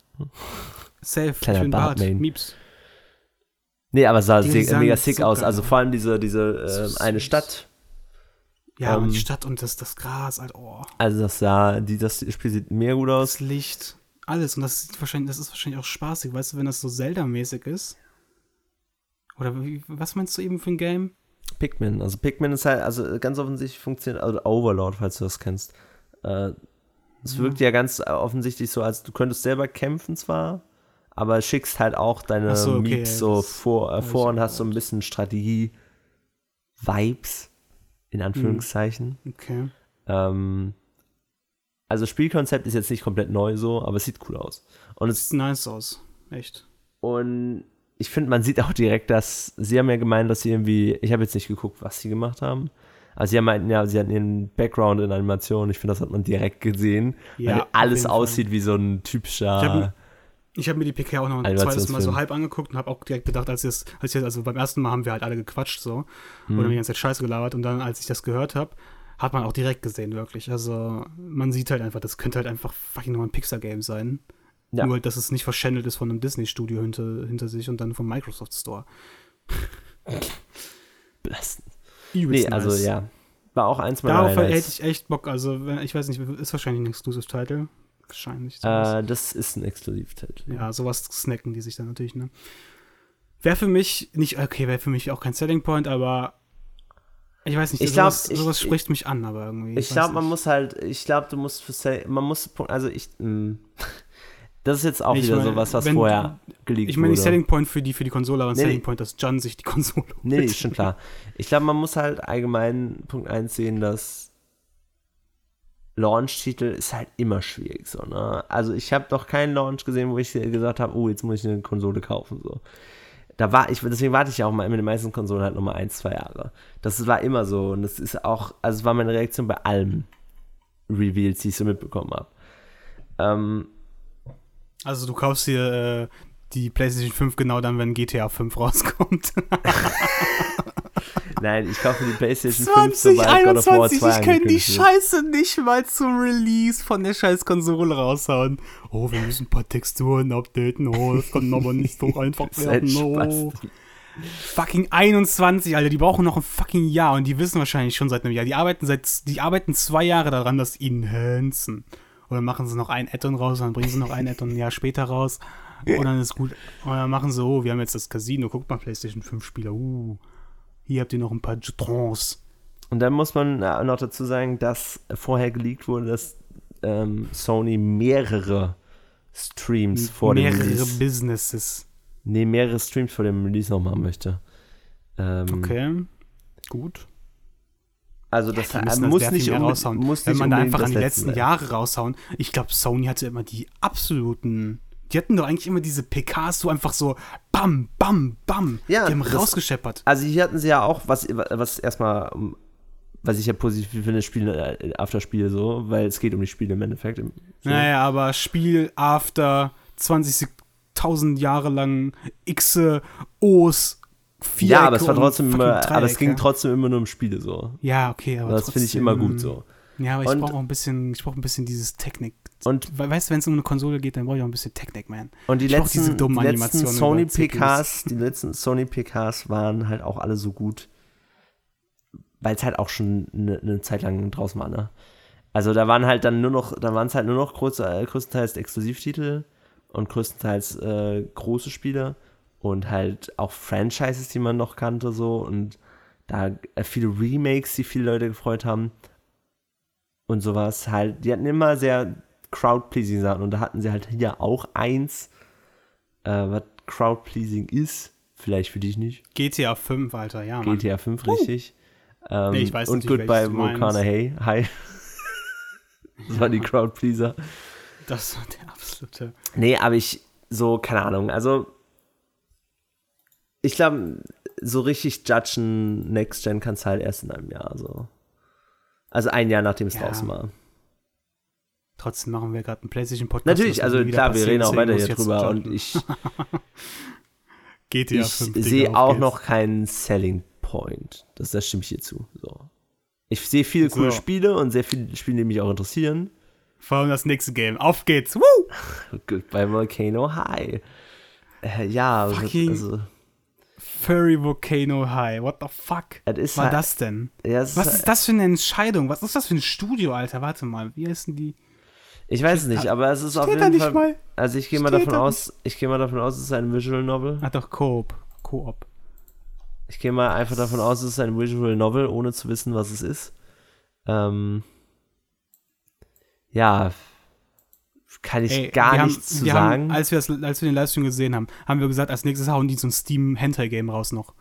Speaker 1: Safe.
Speaker 2: Kleiner
Speaker 1: ich bin Bart.
Speaker 2: Bartmain.
Speaker 1: Mieps.
Speaker 2: Nee, aber es sah
Speaker 1: Die
Speaker 2: mega sick aus. Also vor allem diese, diese äh, eine. Stadt.
Speaker 1: Ja, und
Speaker 2: Ähm,
Speaker 1: die Stadt und das, das Gras, halt, oh,
Speaker 2: Also das sah, die, das Spiel sieht mega gut aus.
Speaker 1: das Licht, alles. Und das ist wahrscheinlich, das ist wahrscheinlich auch spaßig, weißt du, wenn das so Zelda-mäßig ist. Oder wie, was meinst du eben für ein Game?
Speaker 2: Pikmin. Also Pikmin ist halt, also ganz offensichtlich funktioniert, also Overlord, falls du das kennst. Äh, es wirkt ja ganz offensichtlich so, als du könntest selber kämpfen zwar, aber schickst halt auch deine
Speaker 1: Ach so, okay,
Speaker 2: Meeps so vor, äh, vor und hast so ein bisschen Strategie-Vibes, in Anführungszeichen.
Speaker 1: Okay.
Speaker 2: Ähm, also Spielkonzept ist jetzt nicht komplett neu so, aber es sieht cool aus. Und
Speaker 1: Das
Speaker 2: es
Speaker 1: sieht nice aus. Echt.
Speaker 2: Und ich finde, man sieht auch direkt, dass sie haben ja gemeint, dass sie irgendwie, ich habe jetzt nicht geguckt, was sie gemacht haben. Also sie haben meinten, ja, sie hatten ihren Background in Animation. Ich finde, das hat man direkt gesehen,
Speaker 1: Ja,
Speaker 2: weil alles aussieht wie so ein typischer.
Speaker 1: Ich hab- Ich habe mir die PK auch noch ein zweites Mal so halb angeguckt und habe auch direkt gedacht, als ich, das, als ich also beim ersten Mal haben wir halt alle gequatscht so
Speaker 2: Hm.
Speaker 1: oder die ganze Zeit Scheiße gelabert und dann, als ich das gehört habe, hat man auch direkt gesehen, wirklich. Also man sieht halt einfach, das könnte halt einfach fucking nur ein Pixar-Game sein.
Speaker 2: Ja.
Speaker 1: Nur halt, dass es nicht verschändelt ist von einem Disney-Studio hinter, hinter sich und dann vom Microsoft Store.
Speaker 2: Belastend.
Speaker 1: Übelst
Speaker 2: Nee, also
Speaker 1: nice.
Speaker 2: ja. War auch eins meiner
Speaker 1: Darauf hätte ich echt Bock. Also, ich weiß nicht, ist wahrscheinlich ein Exclusive-Title. Wahrscheinlich.
Speaker 2: Äh, das ist ein Exklusivtitel.
Speaker 1: Ja, sowas snacken die sich dann natürlich, ne? Wäre für mich nicht, okay, wäre für mich auch kein Selling Point, aber ich weiß nicht,
Speaker 2: Ich glaub,
Speaker 1: sowas,
Speaker 2: ich-
Speaker 1: sowas
Speaker 2: ich-
Speaker 1: spricht mich an, aber irgendwie.
Speaker 2: Ich glaube, man muss halt, ich glaube, du musst für Sel- man muss, also ich, mh, das ist jetzt auch
Speaker 1: Ich
Speaker 2: wieder
Speaker 1: mein,
Speaker 2: sowas, was
Speaker 1: wenn-
Speaker 2: vorher geleakt
Speaker 1: Ich meine, nicht. Selling Point für die, für die Konsole, aber ein
Speaker 2: Nee,
Speaker 1: Selling. Point, dass John sich die Konsole holt.
Speaker 2: Nee, nee, ist schon klar. Ich glaube, man muss halt allgemein Punkt 1 sehen, dass Launch-Titel ist halt immer schwierig so, ne? Also ich habe doch keinen Launch gesehen, wo ich gesagt habe, oh, jetzt muss ich eine Konsole kaufen, so. Da war ich, deswegen warte ich ja auch mal mit den meisten Konsolen halt nochmal ein, zwei Jahre. Das war immer so und das ist auch, also es war meine Reaktion bei allem Reveals, die ich so mitbekommen habe. Ähm,
Speaker 1: Also, du kaufst dir äh, die PlayStation 5 genau dann, wenn GTA 5 rauskommt.
Speaker 2: nein, ich kaufe die PlayStation 5, sobald God of War 2
Speaker 1: 2021, ich könnte die. Scheiße nicht mal zum Release von der scheiß Konsole raushauen. Oh, wir müssen ein paar Texturen updaten. Oh, das kann aber nicht so einfach werden. Oh. Fucking 21, Alter, die brauchen noch ein fucking Jahr und die wissen wahrscheinlich schon seit einem Jahr. Die arbeiten seit, die arbeiten zwei Jahre daran, das enhancen. Oder machen sie noch ein Add-on raus, dann bringen sie noch ein Add-on ein Jahr später raus. Und dann ist gut. Dann machen sie, oh, wir haben jetzt das Casino, guckt mal, PlayStation 5 Spieler, uh. Hier habt ihr noch ein paar Jetons.
Speaker 2: Und dann muss man äh, noch dazu sagen, dass vorher geleakt wurde, dass ähm, Sony mehrere Streams vor dem
Speaker 1: Mehrere
Speaker 2: Release,
Speaker 1: Businesses.
Speaker 2: nee, mehrere Streams vor dem Release noch machen möchte. Ähm,
Speaker 1: Okay. Gut.
Speaker 2: Also das
Speaker 1: Die müssen
Speaker 2: muss,
Speaker 1: sehr
Speaker 2: nicht
Speaker 1: raushauen.
Speaker 2: muss
Speaker 1: Wenn
Speaker 2: nicht
Speaker 1: man da einfach an
Speaker 2: das
Speaker 1: die
Speaker 2: letzte
Speaker 1: letzten. Jahre raushauen. Ich glaube, Sony hatte immer die absoluten. Die hatten doch eigentlich immer diese PKs so einfach so bam, bam, bam.
Speaker 2: Ja,
Speaker 1: die haben
Speaker 2: das-
Speaker 1: rausgescheppert.
Speaker 2: Also hier hatten sie ja auch, was, was erstmal, um, was ich ja positiv finde, Spiele, äh, After-Spiele so, weil es geht um die Spiele im Endeffekt. Im, so.
Speaker 1: Naja, aber Spiel after 20.000 Jahre lang Xe, O's, Vierecke
Speaker 2: ja, aber es war trotzdem immer, aber es ging trotzdem immer nur um Spiele so.
Speaker 1: Ja, okay, aber
Speaker 2: das finde ich immer gut so.
Speaker 1: Ja, aber ich brauche auch ein bisschen, ich brauche ein bisschen dieses Technik.
Speaker 2: Und
Speaker 1: We- Weißt du, wenn es um eine Konsole geht, dann brauche ich auch ein bisschen Technik, man.
Speaker 2: Und die
Speaker 1: Ich
Speaker 2: letzten,
Speaker 1: diese dummen
Speaker 2: die letzten
Speaker 1: Animationen
Speaker 2: Sony. PKs, die letzten Sony PKs waren halt auch alle so gut, weil es halt auch schon eine, eine Zeit lang draußen war, ne? Also da waren halt dann nur noch, da waren es halt nur noch größer, äh, größtenteils Exklusivtitel und größtenteils äh, große Spiele und halt auch Franchises, die man noch kannte so und da äh, viele Remakes, die viele Leute gefreut haben und sowas halt. Die hatten immer sehr crowd-pleasing Sachen und da hatten sie halt hier auch eins, äh, was crowd-pleasing ist. Vielleicht für dich nicht.
Speaker 1: GTA 5, Alter, ja, Mann.
Speaker 2: GTA 5, richtig. Ähm,
Speaker 1: Nee, ich weiß
Speaker 2: und Goodbye. Volcana Hey. Hi. das war die Crowd-Pleaser.
Speaker 1: Das war der absolute.
Speaker 2: Nee, aber ich, so, keine Ahnung, also ich glaube, so richtig judgen Next Gen kannst du halt erst in einem Jahr, so. Also ein Jahr, nachdem es
Speaker 1: Ja.
Speaker 2: draußen war.
Speaker 1: Trotzdem machen wir gerade einen PlayStation-Podcast.
Speaker 2: Natürlich,
Speaker 1: was
Speaker 2: also klar, wir reden auch weiter hier drüber und ich,
Speaker 1: GTA
Speaker 2: ich
Speaker 1: 5, Digga,
Speaker 2: sehe auch
Speaker 1: geht's.
Speaker 2: noch keinen Selling point. Das, das stimme ich dir zu. So. Ich sehe viele coole
Speaker 1: So.
Speaker 2: Spiele und sehr viele Spiele, die mich auch interessieren.
Speaker 1: Vor allem das nächste Game. Auf geht's. Woo!
Speaker 2: Bei Volcano High. Äh, ja, also,
Speaker 1: Fucking-
Speaker 2: also
Speaker 1: Furry Volcano High. What the fuck?
Speaker 2: ist
Speaker 1: war
Speaker 2: halt,
Speaker 1: das denn?
Speaker 2: Ja,
Speaker 1: Was
Speaker 2: halt-
Speaker 1: ist das für eine Entscheidung? Was ist das für ein Studio, Alter? Warte mal. Wie heißen die?
Speaker 2: Ich weiß es nicht, aber es ist auf
Speaker 1: Steht
Speaker 2: jeden
Speaker 1: nicht
Speaker 2: Fall.
Speaker 1: mal.
Speaker 2: Also ich gehe mal davon
Speaker 1: da
Speaker 2: aus, ich gehe mal davon aus, es ist ein Visual Novel.
Speaker 1: Ach doch, Coop. Coop.
Speaker 2: Ich gehe mal einfach davon aus, es ist ein Visual Novel, ohne zu wissen, was es ist. Ähm, ja, kann ich
Speaker 1: Ey,
Speaker 2: gar
Speaker 1: wir
Speaker 2: nichts
Speaker 1: haben,
Speaker 2: zu
Speaker 1: wir
Speaker 2: sagen.
Speaker 1: Haben, als, wir das, als wir den Livestream gesehen haben, haben wir gesagt, als nächstes hauen die so ein Steam Hentai Game raus noch.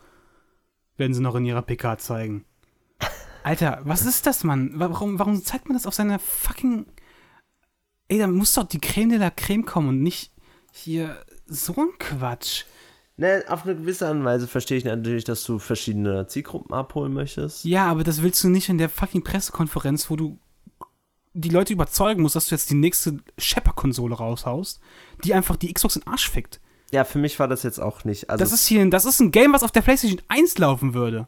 Speaker 1: Werden sie noch in ihrer PK zeigen. Alter, was ist das, Mann? Warum, warum zeigt man das auf seiner fucking. Ey, da muss doch die Creme de la Creme kommen und nicht hier so ein Quatsch.
Speaker 2: ne, auf eine gewisse Art und Weise verstehe ich natürlich, dass du verschiedene Zielgruppen abholen möchtest.
Speaker 1: Ja, aber das willst du nicht in der fucking Pressekonferenz, wo du die Leute überzeugen musst, dass du jetzt die nächste Shepard-Konsole raushaust, die einfach die Xbox in den Arsch fickt.
Speaker 2: Ja, für mich war das jetzt auch nicht. Also
Speaker 1: das ist hier, ein- das ist ein Game, was auf der PlayStation 1 laufen würde.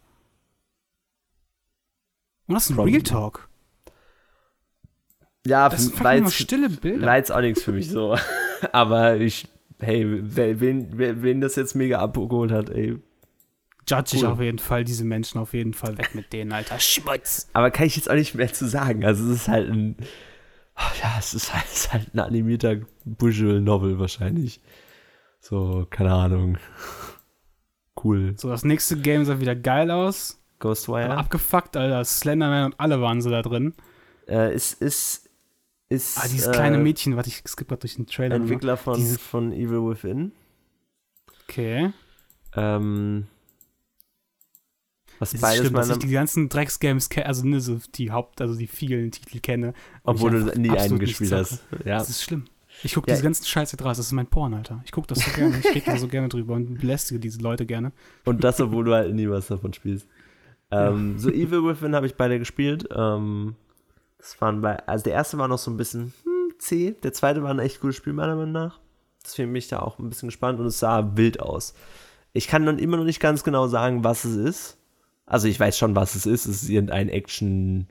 Speaker 1: Und das ist ein Real Talk.
Speaker 2: Ja,
Speaker 1: Das
Speaker 2: war jetzt,
Speaker 1: stille Bilder.
Speaker 2: war jetzt auch nichts für mich so. aber ich, hey, wen, wer- wen das jetzt mega abgeholt hat, ey.
Speaker 1: Judge ich
Speaker 2: cool.
Speaker 1: auf jeden Fall, diese Menschen auf jeden Fall weg mit denen, Alter. Schmutz.
Speaker 2: Aber kann ich jetzt auch nicht mehr zu sagen. Also es ist halt ein, ach ja, es ist halt, es ist halt ein animierter Visual Novel wahrscheinlich. So, keine Ahnung. Cool.
Speaker 1: So, das nächste Game sah wieder geil aus. Aber
Speaker 2: Ghostwire.
Speaker 1: abgefuckt, Alter. Slenderman und alle waren so da drin.
Speaker 2: Äh, ist, ist, ist
Speaker 1: Ah, dieses
Speaker 2: äh,
Speaker 1: kleine Mädchen, warte, ich skippe gerade durch den Trailer.
Speaker 2: Entwickler von,
Speaker 1: Diese-
Speaker 2: von Evil Within.
Speaker 1: Okay.
Speaker 2: Ähm, was
Speaker 1: Es ist
Speaker 2: beides
Speaker 1: schlimm, dass ich die ganzen Drecksgames kenne, also ne, so die Haupt, also die vielen Titel kenne.
Speaker 2: obwohl du nie einen gespielt hast. Ja.
Speaker 1: Das ist schlimm. Ich gucke
Speaker 2: Ja.
Speaker 1: diese ganzen Scheiße draus, das ist mein Porn, Alter. Ich gucke das so gerne, ich rede da so gerne drüber und belästige diese Leute gerne.
Speaker 2: Und das, obwohl du halt nie was davon spielst. Ähm, So Evil Within habe ich beide gespielt. Ähm, das waren bei, also der erste war noch so ein bisschen hm, zäh, der zweite war ein echt gutes Spiel meiner Meinung nach. Deswegen bin ich da auch ein bisschen gespannt und es sah wild aus. Ich kann dann immer noch nicht ganz genau sagen, was es ist. Also ich weiß schon, was es ist. Es ist irgendein Action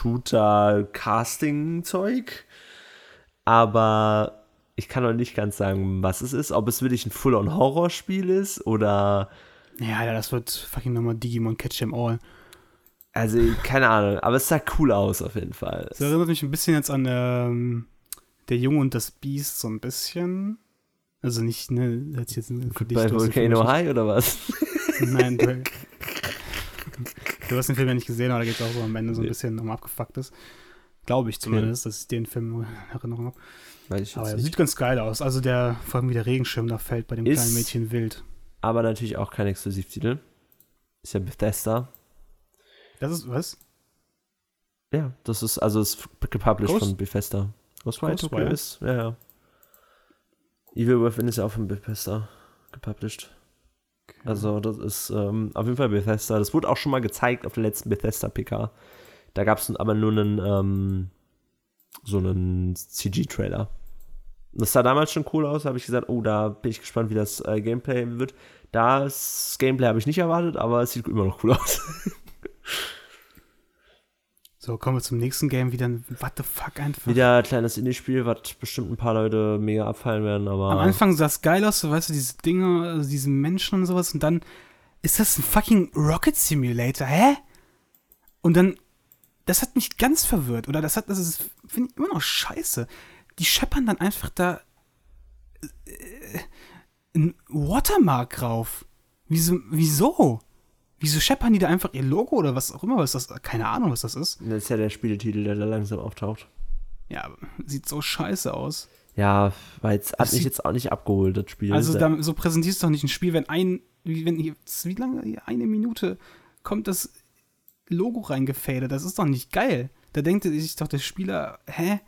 Speaker 2: Shooter Casting Zeug. Aber ich kann noch nicht ganz sagen, was es ist. Ob es wirklich ein Full-on-Horrorspiel ist oder.
Speaker 1: Ja, das wird fucking nochmal Digimon Catch Them All.
Speaker 2: Also, keine Ahnung. Aber es sah cool aus auf jeden Fall.
Speaker 1: Das erinnert mich ein bisschen jetzt an ähm, Der Junge und das Biest, so ein bisschen. Also nicht, ne, ist jetzt.
Speaker 2: Bei Volcano High oder was?
Speaker 1: Nein, du, du hast den Film ja nicht gesehen, aber da geht es auch so am Ende so ein bisschen um abgefucktes. Glaube ich zumindest, dass ich den Film nur in Erinnerung habe.
Speaker 2: Weiß ich
Speaker 1: Aber er sieht ganz geil aus. Also der, vor allem wie der Regenschirm da fällt bei dem
Speaker 2: Ist-
Speaker 1: kleinen Mädchen wild.
Speaker 2: Aber natürlich auch kein Exklusivtitel. Ist ja Bethesda.
Speaker 1: Das ist, was?
Speaker 2: Ja, das ist, also ist gepublished
Speaker 1: Ghost-
Speaker 2: von Bethesda. Ghostwire Tokyo ist, ja, ja. Evil Within ist ja auch von Bethesda gepublished. Also das ist ähm, auf jeden Fall Bethesda. Das wurde auch schon mal gezeigt auf der letzten Bethesda PK. Da gab es aber nur einen ähm, so einen CG-Trailer. Das sah damals schon cool aus. Habe ich gesagt, oh, da bin ich gespannt, wie das äh, Gameplay wird. Das Gameplay habe ich nicht erwartet, aber es sieht immer noch cool aus.
Speaker 1: So, kommen wir zum nächsten Game. Wieder ein What the fuck einfach.
Speaker 2: Wieder ein kleines Indie-Spiel, was bestimmt ein paar Leute mega abfallen werden, aber
Speaker 1: Am Anfang sah es geil aus, so, weißt du, diese Dinge, also diese Menschen und sowas. Und dann ist das ein fucking Rocket Simulator, hä? Und dann, das hat mich ganz verwirrt. Oder das hat, das ist, finde ich immer noch scheiße. Die scheppern dann einfach da äh, ein Watermark rauf. Wieso? Wieso? Wieso scheppern die da einfach ihr Logo oder was auch immer, was das, keine Ahnung, was das ist.
Speaker 2: das ist ja der Spieletitel, der da langsam auftaucht.
Speaker 1: Ja, aber sieht so scheiße aus.
Speaker 2: Ja, weil es hat mich jetzt auch nicht abgeholt, das Spiel.
Speaker 1: Also
Speaker 2: Da-
Speaker 1: so präsentierst du doch nicht ein Spiel, wenn ein, wie, wenn hier, wie lange, hier, eine Minute kommt das Logo reingefadet. Das ist doch nicht geil. Da denkt sich doch der Spieler, hä?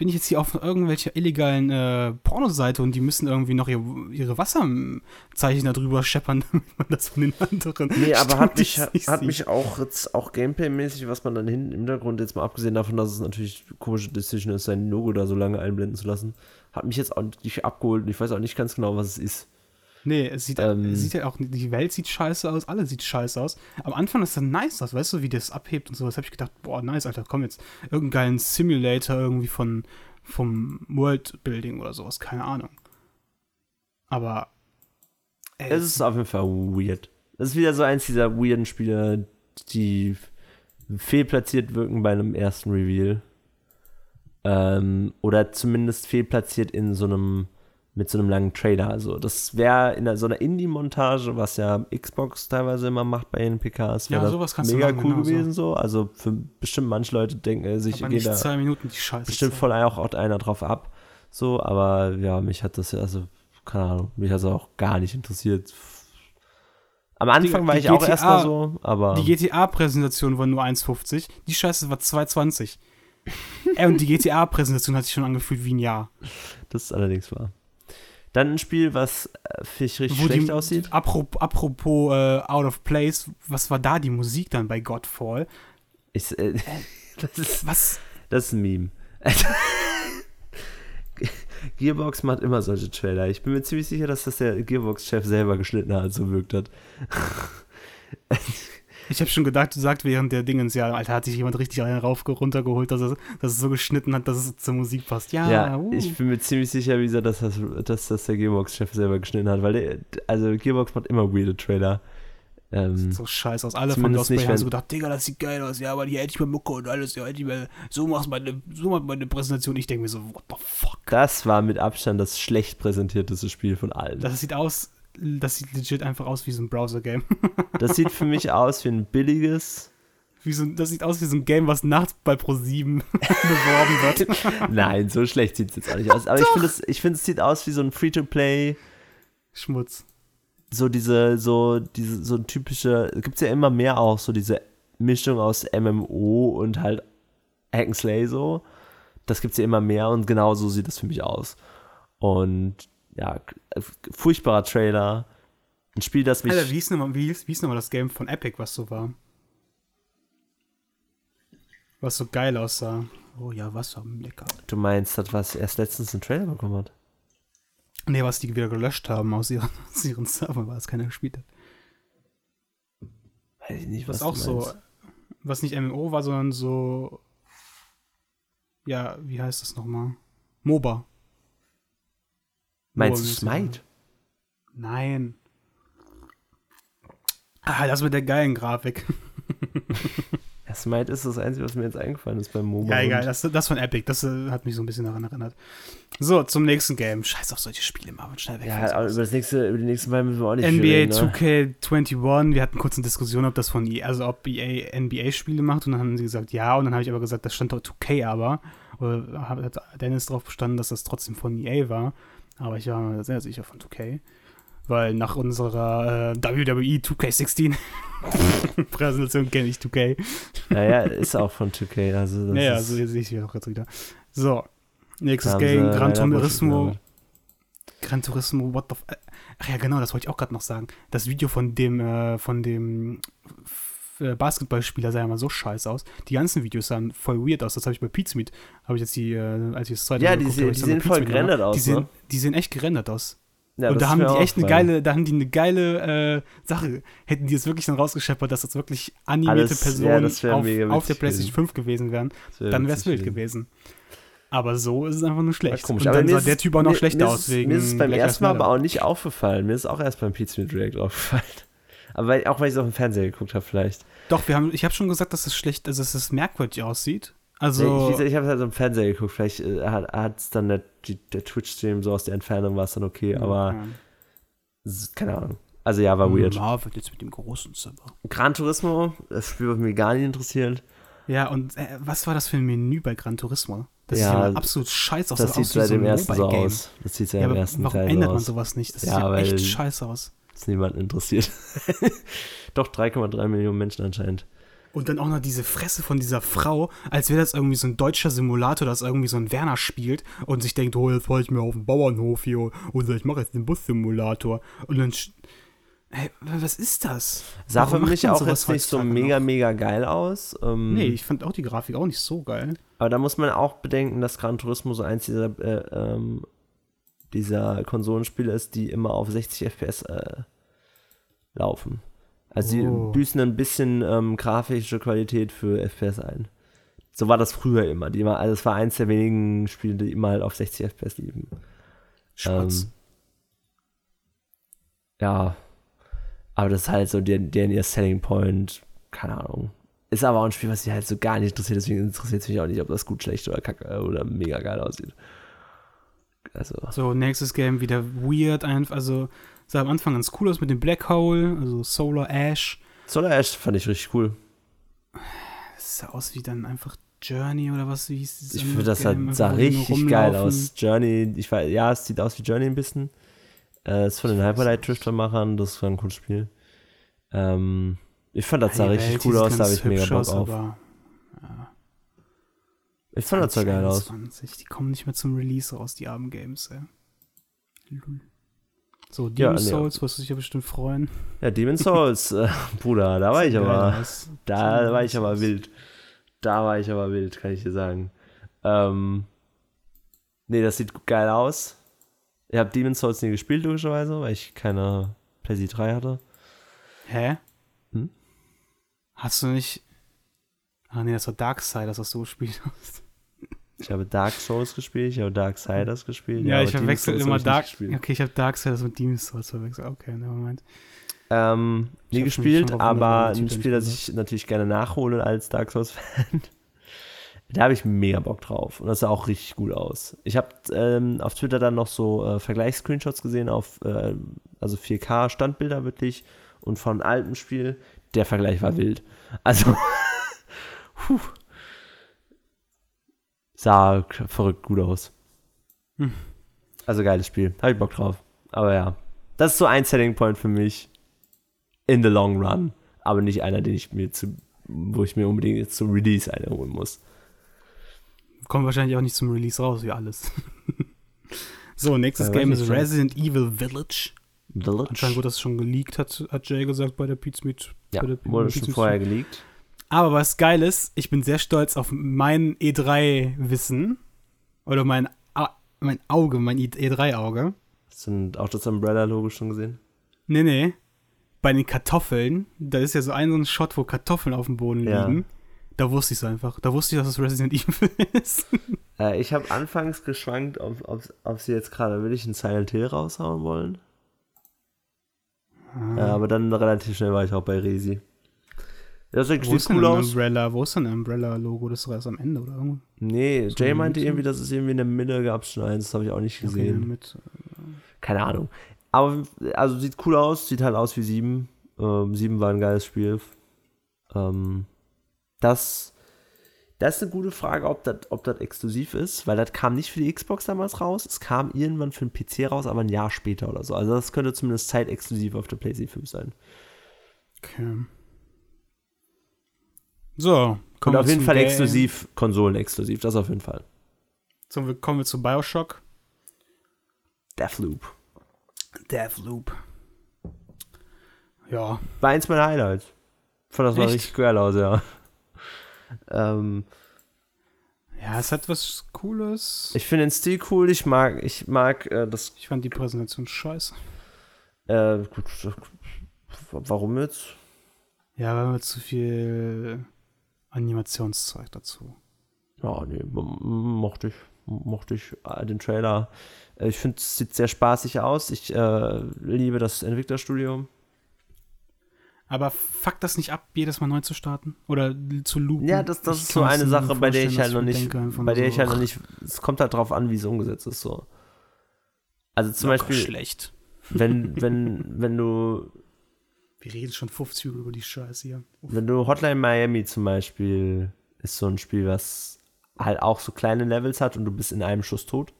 Speaker 1: Bin ich jetzt hier auf irgendwelcher illegalen äh, Pornoseite und die müssen irgendwie noch ihr, ihre Wasserzeichen da drüber scheppern, damit man das von den anderen.
Speaker 2: Nee, aber hat mich, hat
Speaker 1: sieht.
Speaker 2: mich auch jetzt auch Gameplay-mäßig, was man dann hinten im Hintergrund, jetzt mal abgesehen davon, dass es natürlich eine komische Decision ist, sein Logo da so lange einblenden zu lassen, hat mich jetzt auch nicht abgeholt und ich weiß auch nicht ganz genau, was es ist.
Speaker 1: Nee, es sieht,
Speaker 2: Ähm.
Speaker 1: es sieht ja auch, die Welt sieht scheiße aus, alles sieht scheiße aus. Am Anfang ist dann nice aus, weißt du, wie das abhebt und sowas. Habe ich gedacht, boah, nice, Alter, komm jetzt. Irgendeinen geilen Simulator irgendwie von, vom Worldbuilding oder sowas, keine Ahnung. Aber, ey,
Speaker 2: Es ist auf jeden Fall weird. Das ist wieder so eins dieser weirden Spiele, die fehlplatziert wirken bei einem ersten Reveal. Ähm, oder zumindest fehlplatziert in so einem, mit so einem langen Trailer. Also, das wäre in so einer Indie-Montage, was ja Xbox teilweise immer macht bei den PKs,
Speaker 1: Ja, sowas kannst du
Speaker 2: mega cool
Speaker 1: genau
Speaker 2: gewesen so. Also, für bestimmt manche Leute denken äh, sich,
Speaker 1: aber nicht
Speaker 2: da
Speaker 1: zwei Minuten die Scheiße.
Speaker 2: bestimmt voll auch, auch einer drauf ab. So, aber ja, mich hat das ja, also, keine Ahnung, mich hat es auch gar nicht interessiert. Am Anfang
Speaker 1: Die-
Speaker 2: war
Speaker 1: die
Speaker 2: ich auch
Speaker 1: GTA
Speaker 2: erstmal so, aber
Speaker 1: Die GTA-Präsentation war nur 1,50. Die Scheiße war 2,20. Ey, und die GTA-Präsentation hat sich schon angefühlt wie ein Jahr.
Speaker 2: das ist allerdings wahr. Dann ein Spiel, was äh, finde ich richtig
Speaker 1: Wo
Speaker 2: schlecht
Speaker 1: die,
Speaker 2: aussieht.
Speaker 1: Apropos, apropos äh, Out of Place, was war da die Musik dann bei Godfall?
Speaker 2: Ich, äh, das, ist,
Speaker 1: Was?
Speaker 2: das ist ein Meme. Gearbox macht immer solche Trailer. Ich bin mir ziemlich sicher, dass das der Gearbox-Chef selber geschnitten hat, so wirkt hat.
Speaker 1: Ich habe schon gedacht, du sagst während der Dingens, ja, Alter, hat sich jemand richtig einen rauf runtergeholt, dass er, dass es so geschnitten hat, dass es zur Musik passt. Ja,
Speaker 2: Ja,
Speaker 1: uh.
Speaker 2: ich bin mir ziemlich sicher, wie gesagt, dass das, dass das der Gearbox-Chef selber geschnitten hat, weil der, also Gearbox macht immer weirde Trailer. Ähm,
Speaker 1: Sieht so scheiße aus. Alle von Lost Bay haben so gedacht, Digga, das sieht geil aus. Ja, aber hier hätte ich mal Mucke und alles. Ja, hätte ich mal, so machst meine, so macht meine Präsentation. Ich denke mir so, what the fuck?
Speaker 2: das war mit Abstand das schlecht präsentierteste Spiel von allen.
Speaker 1: Das sieht aus, das sieht legit einfach aus wie so ein Browser-Game.
Speaker 2: Das sieht für mich aus wie ein billiges.
Speaker 1: Wie so, das sieht aus wie so ein Game, was nachts bei Pro7 beworben wird.
Speaker 2: Nein, so schlecht sieht es jetzt auch nicht aus. Aber ich finde, es, ich finde, es sieht aus wie so ein Free-to-Play,
Speaker 1: Schmutz.
Speaker 2: so diese, so, diese, so ein typische, gibt es ja immer mehr auch, so diese Mischung aus MMO und halt Hack'n'Slay so. Das gibt es ja immer mehr und genau so sieht das für mich aus. Und ja, furchtbarer Trailer. Ein Spiel, das mich.
Speaker 1: Alter, wie hieß nochmal wie wie nochmal das Game von Epic, was so war? Was so geil aussah. Oh ja, Wasser, lecker.
Speaker 2: Du meinst, das, was erst letztens einen Trailer bekommen hat?
Speaker 1: Nee, was die wieder gelöscht haben aus ihren, aus ihren Servern, weil es keiner gespielt hat.
Speaker 2: Weiß ich nicht,
Speaker 1: Was
Speaker 2: was
Speaker 1: auch so, was nicht MMO war, sondern so, ja, wie heißt das nochmal? MOBA.
Speaker 2: Meinst du. Smite?
Speaker 1: Nein. Ah, das mit der geilen Grafik.
Speaker 2: Ja, Smite ist das Einzige, was mir jetzt eingefallen ist beim MOBA.
Speaker 1: Ja, egal, das, das von Epic, das äh, hat mich so ein bisschen daran erinnert. So, zum nächsten Game. Scheiß auf solche Spiele, Marvin, schnell weg.
Speaker 2: Ja, über das nächste, über die nächsten beiden müssen wir auch nicht
Speaker 1: NBA
Speaker 2: reden, ne?
Speaker 1: 2K21, wir hatten kurz eine Diskussion, ob das von EA, also ob EA NBA-Spiele macht und dann haben sie gesagt, ja, und dann habe ich aber gesagt, das stand doch 2K aber. Oder hat Dennis drauf bestanden, dass das trotzdem von EA war. Aber ich war mir sehr sicher von 2K. Weil nach unserer äh, WWE 2K16 Präsentation kenne ich 2K.
Speaker 2: Naja, ist auch von 2K. Also das
Speaker 1: Naja, also sehe ich hier auch jetzt wieder. So, nächstes Game, Gran Turismo. Gran Turismo, what the f Ach ja, genau, das wollte ich auch gerade noch sagen. Das Video von dem, äh, von dem Basketballspieler sah ja mal so scheiße aus. Die ganzen Videos sahen voll weird aus. Das habe ich bei Pizmeet, habe ich jetzt die, äh, als ich das zweite
Speaker 2: Ja,
Speaker 1: Mal
Speaker 2: die
Speaker 1: geguckt
Speaker 2: die
Speaker 1: bei
Speaker 2: sehen voll gerendert aus,
Speaker 1: Die sehen,
Speaker 2: ne?
Speaker 1: die sehen echt gerendert aus.
Speaker 2: Ja,
Speaker 1: und da haben die echt eine geile, da haben die eine geile äh, Sache. Hätten die es wirklich dann rausgescheppert, dass das wirklich animierte
Speaker 2: Alles-
Speaker 1: Personen
Speaker 2: ja,
Speaker 1: auf, auf der PlayStation 5 gewesen wären,
Speaker 2: wär
Speaker 1: dann wäre es wild
Speaker 2: gewesen.
Speaker 1: Aber so ist es einfach nur schlecht.
Speaker 2: Komisch.
Speaker 1: Und dann sah
Speaker 2: ist
Speaker 1: der Typ auch noch
Speaker 2: mir-
Speaker 1: schlechter
Speaker 2: mir
Speaker 1: aus
Speaker 2: ist, Mir ist es beim
Speaker 1: Black
Speaker 2: ersten Mal aber auch nicht aufgefallen. Mir ist auch erst beim Pizza Direct aufgefallen. Aber weil, auch weil ich es auf dem Fernseher geguckt habe, vielleicht.
Speaker 1: Doch, wir haben, ich habe schon gesagt, dass es schlecht, also dass es merkwürdig aussieht. Also,
Speaker 2: ich, ich habe es halt am Fernseher geguckt. Vielleicht äh, hat es dann der, der Twitch-Stream so aus der Entfernung war es dann okay, aber s- keine Ahnung. Also ja, war weird.
Speaker 1: Marvin jetzt mit dem großen Zimmer.
Speaker 2: Gran Turismo, das Spiel, was mich gar nicht interessiert.
Speaker 1: Ja, und äh, was war das für ein Menü bei Gran Turismo? Das
Speaker 2: Ja,
Speaker 1: sieht ja absolut scheiße aus.
Speaker 2: Das sieht seit dem ersten so aus. Das sieht seit
Speaker 1: Ja,
Speaker 2: dem
Speaker 1: aber
Speaker 2: ersten
Speaker 1: warum
Speaker 2: Teil
Speaker 1: ändert man sowas nicht? Das
Speaker 2: Ja,
Speaker 1: sieht echt scheiße aus.
Speaker 2: Ist niemand interessiert. Doch 3,3 Millionen Menschen anscheinend.
Speaker 1: Und dann auch noch diese Fresse von dieser Frau, als wäre das irgendwie so ein deutscher Simulator, dass irgendwie so ein Werner spielt und sich denkt, oh, jetzt fahre ich mir auf den Bauernhof hier oder ich mache jetzt den Bus-Simulator. Und dann. Hey, was ist das?
Speaker 2: Sah
Speaker 1: Warum
Speaker 2: für mich auch jetzt nicht so mega,
Speaker 1: noch?
Speaker 2: mega geil aus. Ähm,
Speaker 1: Nee, ich fand auch die Grafik auch nicht so geil.
Speaker 2: Aber da muss man auch bedenken, dass Gran Turismo so eins dieser äh, ähm, dieser Konsolenspiele ist, die immer auf 60 FPS äh, laufen. Also sie
Speaker 1: Oh.
Speaker 2: büßen ein bisschen ähm, grafische Qualität für FPS ein. So war das früher immer. Die immer also es war eins der wenigen Spiele, die immer halt auf 60 FPS liefen.
Speaker 1: Schwarz.
Speaker 2: Ähm, ja. Aber das ist halt so der, der ihr Selling Point. Keine Ahnung. Ist aber auch ein Spiel, was sich halt so gar nicht interessiert. Deswegen interessiert es mich auch nicht, ob das gut, schlecht oder kacke oder mega geil aussieht. Also.
Speaker 1: So, nächstes Game wieder weird, einfach, also sah am Anfang ganz cool aus mit dem Black Hole, also Solar Ash.
Speaker 2: Solar Ash fand ich richtig cool.
Speaker 1: Das sah aus wie dann einfach Journey oder was, wie hieß dieses
Speaker 2: Ich finde, das
Speaker 1: Game,
Speaker 2: halt, sah
Speaker 1: nur
Speaker 2: richtig geil aus. Journey, ich weiß, ja, es sieht aus wie Journey ein bisschen. Äh, ist von den Hyperlight Drifter-Machern, das war ein cooles Spiel. Ähm, ich fand, das sah
Speaker 1: Die
Speaker 2: richtig
Speaker 1: Welt
Speaker 2: cool aus, da habe ich mega Bock
Speaker 1: aus,
Speaker 2: auf.
Speaker 1: Ja,
Speaker 2: Ich fand, das sah geil aus.
Speaker 1: 2021, Die kommen nicht mehr zum Release raus, die armen Games, ey. Lul. So,
Speaker 2: Ja,
Speaker 1: Demon's
Speaker 2: nee.
Speaker 1: Souls, wirst du dich ja bestimmt freuen.
Speaker 2: Ja, Demon's Souls, äh, Bruder, da war ich aber,
Speaker 1: aus.
Speaker 2: da
Speaker 1: Sieht
Speaker 2: war ich aber wild. Da war ich aber wild, kann ich dir sagen. Ähm, nee, das sieht geil aus. Ich habe Demon's Souls nie gespielt, logischerweise, weil ich keine PlayStation 3 hatte.
Speaker 1: Hä?
Speaker 2: Hm?
Speaker 1: Hast du nicht. Ah, nee, das war Darksiders, was du gespielt hast.
Speaker 2: Ich habe Dark Souls gespielt, ich habe Darksiders gespielt.
Speaker 1: Ja,
Speaker 2: aber
Speaker 1: ich verwechsel immer
Speaker 2: ich
Speaker 1: Dark. Okay, ich habe Darksiders mit Demon's Souls verwechselt. Okay, nevermind.
Speaker 2: Ähm,
Speaker 1: Ich
Speaker 2: nie gespielt, aber ein Spiel, das ich natürlich gerne nachhole als Dark Souls-Fan. da habe ich mega Bock drauf. Und das sah auch richtig gut aus. Ich habe ähm, auf Twitter dann noch so äh, Vergleichs-Screenshots gesehen, auf äh, also 4K-Standbilder wirklich und von altem Spiel. Der Vergleich war wild. Also, puh. sah verrückt gut aus.
Speaker 1: Hm.
Speaker 2: Also geiles Spiel. Habe ich Bock drauf. Aber ja, das ist so ein Selling Point für mich in the long run. Aber nicht einer, den ich mir zu, wo ich mir unbedingt jetzt zum Release eine holen muss.
Speaker 1: Kommt wahrscheinlich auch nicht zum Release raus, wie alles. so, nächstes
Speaker 2: Ja,
Speaker 1: Game ist. Resident Evil Village.
Speaker 2: Village.
Speaker 1: Anscheinend wurde das schon geleakt, hat, hat Jay gesagt bei der Pizza Meet.
Speaker 2: ja, wurde schon vorher geleakt.
Speaker 1: Aber was geil ist, ich bin sehr stolz auf mein E3-Wissen. Oder mein, A mein Auge, mein E3-Auge.
Speaker 2: Hast du auch das Umbrella-Logo schon gesehen?
Speaker 1: Nee, nee. Bei den Kartoffeln, da ist ja so ein, so ein Shot, wo Kartoffeln auf dem Boden
Speaker 2: Ja.
Speaker 1: liegen. Da wusste ich es einfach. Da wusste ich, dass es Resident Evil ist.
Speaker 2: Äh, ich habe anfangs geschwankt, ob, ob, ob sie jetzt gerade wirklich ein Silent Hill raushauen wollen. Äh, aber dann relativ schnell war ich auch bei Resi. Das sieht
Speaker 1: Wo ist
Speaker 2: cool aus.
Speaker 1: Umbrella? Wo ist denn ein Umbrella-Logo? Das ist doch erst am Ende, oder irgendwo?
Speaker 2: Nee,
Speaker 1: So
Speaker 2: Jay meinte irgendwie, dass es irgendwie in der Mitte gab schon eins. Das habe ich auch nicht
Speaker 1: Okay,
Speaker 2: gesehen.
Speaker 1: mit,
Speaker 2: Keine Ahnung. Aber also sieht cool aus, sieht halt aus wie 7. Ähm, 7 war ein geiles Spiel. Ähm, das, das ist eine gute Frage, ob das ob das exklusiv ist, weil das kam nicht für die Xbox damals raus. Es kam irgendwann für den PC raus, aber ein Jahr später oder so. Also das könnte zumindest zeitexklusiv auf der PlayStation 5 sein.
Speaker 1: okay. So,
Speaker 2: Und auf jeden Fall
Speaker 1: Game.
Speaker 2: exklusiv, Konsolen-exklusiv, das auf jeden Fall.
Speaker 1: So, kommen wir zu Bioshock.
Speaker 2: Deathloop.
Speaker 1: Deathloop. Ja,
Speaker 2: War eins meiner Highlights. Fand das war
Speaker 1: Echt?
Speaker 2: richtig geil aus, ja. Ähm,
Speaker 1: ja, es hat was Cooles.
Speaker 2: ich finde den Stil cool, ich mag, ich mag äh, das
Speaker 1: Ich fand die Präsentation scheiße.
Speaker 2: Äh, gut, warum jetzt?
Speaker 1: Ja, weil wir zu viel Animationszeug dazu.
Speaker 2: Ja, nee, mochte ich. Mochte ich äh, den Trailer. Äh, Ich finde, es sieht sehr spaßig aus. Ich äh, liebe das Entwicklerstudio.
Speaker 1: Aber fuck das nicht ab, jedes Mal neu zu starten? Oder zu loopen?
Speaker 2: Ja, das, das
Speaker 1: Ich
Speaker 2: ist so eine Sache, bei der ich halt noch nicht, bei der ich
Speaker 1: so,
Speaker 2: halt noch nicht, es kommt halt drauf an, wie es umgesetzt ist, so. Also zum
Speaker 1: locker
Speaker 2: Beispiel,
Speaker 1: schlecht.
Speaker 2: wenn, wenn, wenn du,
Speaker 1: Wir reden schon 50 Minuten über die Scheiße hier.
Speaker 2: wenn du Hotline Miami zum Beispiel, ist so ein Spiel, was halt auch so kleine Levels hat und du bist in einem Schuss tot.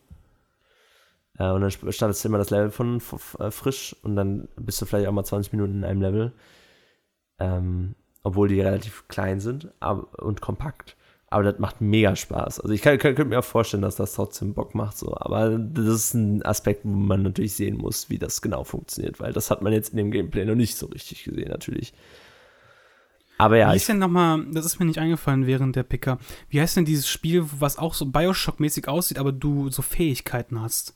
Speaker 2: Äh, und dann startest du immer das Level von äh, frisch und dann bist du vielleicht auch mal 20 Minuten in einem Level. Ähm, obwohl die relativ klein sind aber, und kompakt. Aber das macht mega Spaß. Also ich kann, könnte mir auch vorstellen, dass das trotzdem Bock macht. So. Aber das ist ein Aspekt, wo man natürlich sehen muss, wie das genau funktioniert, weil das hat man jetzt in dem Gameplay noch nicht so richtig gesehen, natürlich. Aber ja,
Speaker 1: Wie ist denn nochmal, das ist mir nicht eingefallen während der Picker, wie heißt denn dieses Spiel, was auch so Bioshock-mäßig aussieht, aber du so Fähigkeiten hast?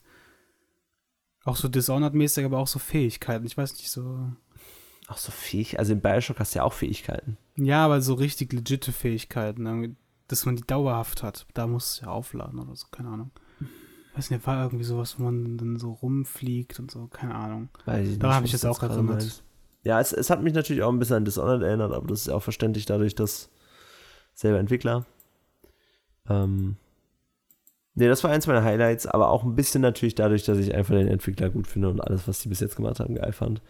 Speaker 1: Auch so Dishonored-mäßig, aber auch so Fähigkeiten. Ich weiß nicht, so.
Speaker 2: Auch so fähig. Also in Bioshock hast du ja auch Fähigkeiten.
Speaker 1: Ja, aber so richtig legitime Fähigkeiten. Dass man die dauerhaft hat. Da muss es ja aufladen oder so, keine Ahnung. Ich weiß nicht, war irgendwie sowas, wo man dann so rumfliegt und so, keine Ahnung. Da habe ich jetzt auch erinnert.
Speaker 2: Ja, es, es hat mich natürlich auch ein bisschen an Dishonored erinnert, aber das ist auch verständlich dadurch, dass selber Entwickler. Ähm, nee, das war eins meiner Highlights, aber auch ein bisschen natürlich dadurch, dass ich einfach den Entwickler gut finde und alles, was die bis jetzt gemacht haben, geil fand.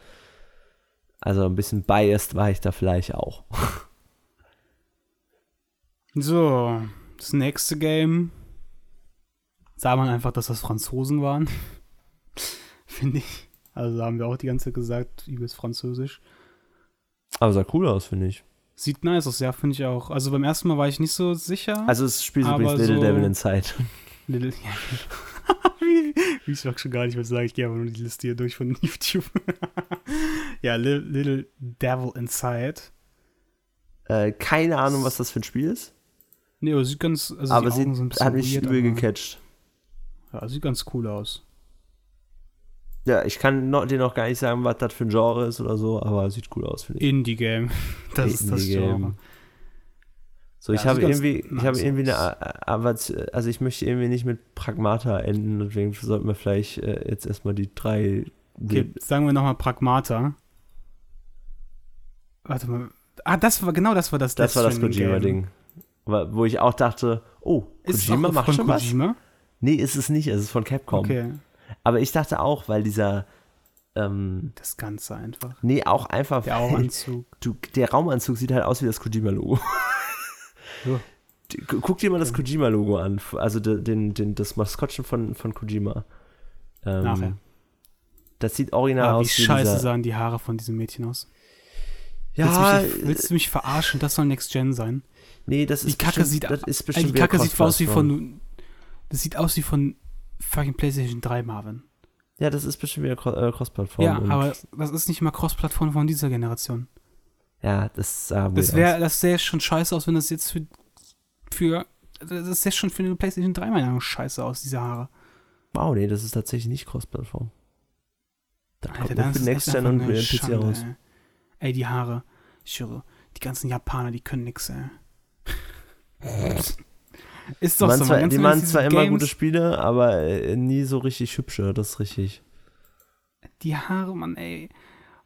Speaker 2: Also ein bisschen biased war ich da vielleicht auch.
Speaker 1: So, das nächste Game. Sah man einfach, dass das Franzosen waren. Finde ich. Also haben wir auch die ganze Zeit gesagt, übelst französisch.
Speaker 2: Aber sah cool aus, finde ich.
Speaker 1: Sieht nice aus, ja, finde ich auch. Also beim ersten Mal war ich nicht so sicher.
Speaker 2: Also es spielt übrigens Little
Speaker 1: so-
Speaker 2: Devil Inside.
Speaker 1: Little, ja. wie, wie ich mag schon gar nicht mehr sagen, ich gehe aber nur die Liste hier durch von YouTube. ja, Little, Little Devil Inside.
Speaker 2: Äh, keine Ahnung, was das für ein Spiel ist,
Speaker 1: Nee, aber sieht ganz, also
Speaker 2: aber
Speaker 1: die
Speaker 2: sie
Speaker 1: sind ein bisschen
Speaker 2: hat mich übel gecatcht.
Speaker 1: Ja, sieht ganz cool aus.
Speaker 2: Ja, ich kann noch, dir noch gar nicht sagen, was das für ein Genre ist oder so, aber sieht cool aus, finde ich.
Speaker 1: Indie-Game. Das ist das. Genre.
Speaker 2: So, ich
Speaker 1: Ja,
Speaker 2: habe
Speaker 1: sieht ganz
Speaker 2: irgendwie, ich habe irgendwie eine, aber also ich möchte irgendwie nicht mit Pragmata enden, deswegen sollten wir vielleicht äh, jetzt erstmal die drei.
Speaker 1: Okay, sagen wir nochmal Pragmata. Warte mal. Ah, das war, genau das war das
Speaker 2: das war das. Kojima-Ding. Wo ich auch dachte, oh,
Speaker 1: Ist
Speaker 2: Kojima macht schon was?
Speaker 1: Kojima?
Speaker 2: Nee, ist es nicht, es ist von Capcom.
Speaker 1: Okay,
Speaker 2: Aber ich dachte auch, weil dieser, ähm,
Speaker 1: das Ganze einfach.
Speaker 2: nee, auch einfach,
Speaker 1: Der Augenanzug.
Speaker 2: du, der Raumanzug sieht halt aus wie das Kojima-Logo.
Speaker 1: Ja.
Speaker 2: Guck dir mal das Kojima-Logo an, also de- den, den, das Maskottchen von, von Kojima. Ähm,
Speaker 1: Nachher.
Speaker 2: Das sieht original
Speaker 1: wie
Speaker 2: aus wie
Speaker 1: scheiße
Speaker 2: dieser,
Speaker 1: sahen die Haare von diesem Mädchen aus.
Speaker 2: Ja,
Speaker 1: willst, du mich, willst du mich verarschen? Das soll Next Gen sein.
Speaker 2: Nee, das ist
Speaker 1: Die Kacke
Speaker 2: bestimmt,
Speaker 1: sieht,
Speaker 2: das ist bestimmt
Speaker 1: die
Speaker 2: wieder
Speaker 1: Kacke sieht aus wie
Speaker 2: Cross-Plattform.
Speaker 1: von. Das sieht aus wie von fucking PlayStation 3 Marvin.
Speaker 2: Ja, das ist bestimmt wieder Cro- äh, Cross-Plattform.
Speaker 1: Ja, aber das ist nicht mal Cross-Plattform von dieser Generation.
Speaker 2: Ja, das sah
Speaker 1: Das wäre, das sähe schon scheiße aus, wenn das jetzt für. für das sähe schon für eine PlayStation 3 meiner Meinung nach scheiße aus, diese Haare.
Speaker 2: Wow, nee, das ist tatsächlich nicht Cross-Plattform. Kommt
Speaker 1: Alter,
Speaker 2: nur
Speaker 1: dann
Speaker 2: für
Speaker 1: ist
Speaker 2: Next Gen und PC
Speaker 1: Schande,
Speaker 2: raus.
Speaker 1: Ey. ey, die Haare. Ich schwöre, die ganzen Japaner, die können nix, ey. Ist doch
Speaker 2: machen
Speaker 1: so,
Speaker 2: zwar,
Speaker 1: man,
Speaker 2: die machen zwar immer
Speaker 1: Games,
Speaker 2: gute Spiele, aber äh, nie so richtig hübsche, das ist richtig.
Speaker 1: Die Haare, Mann, ey.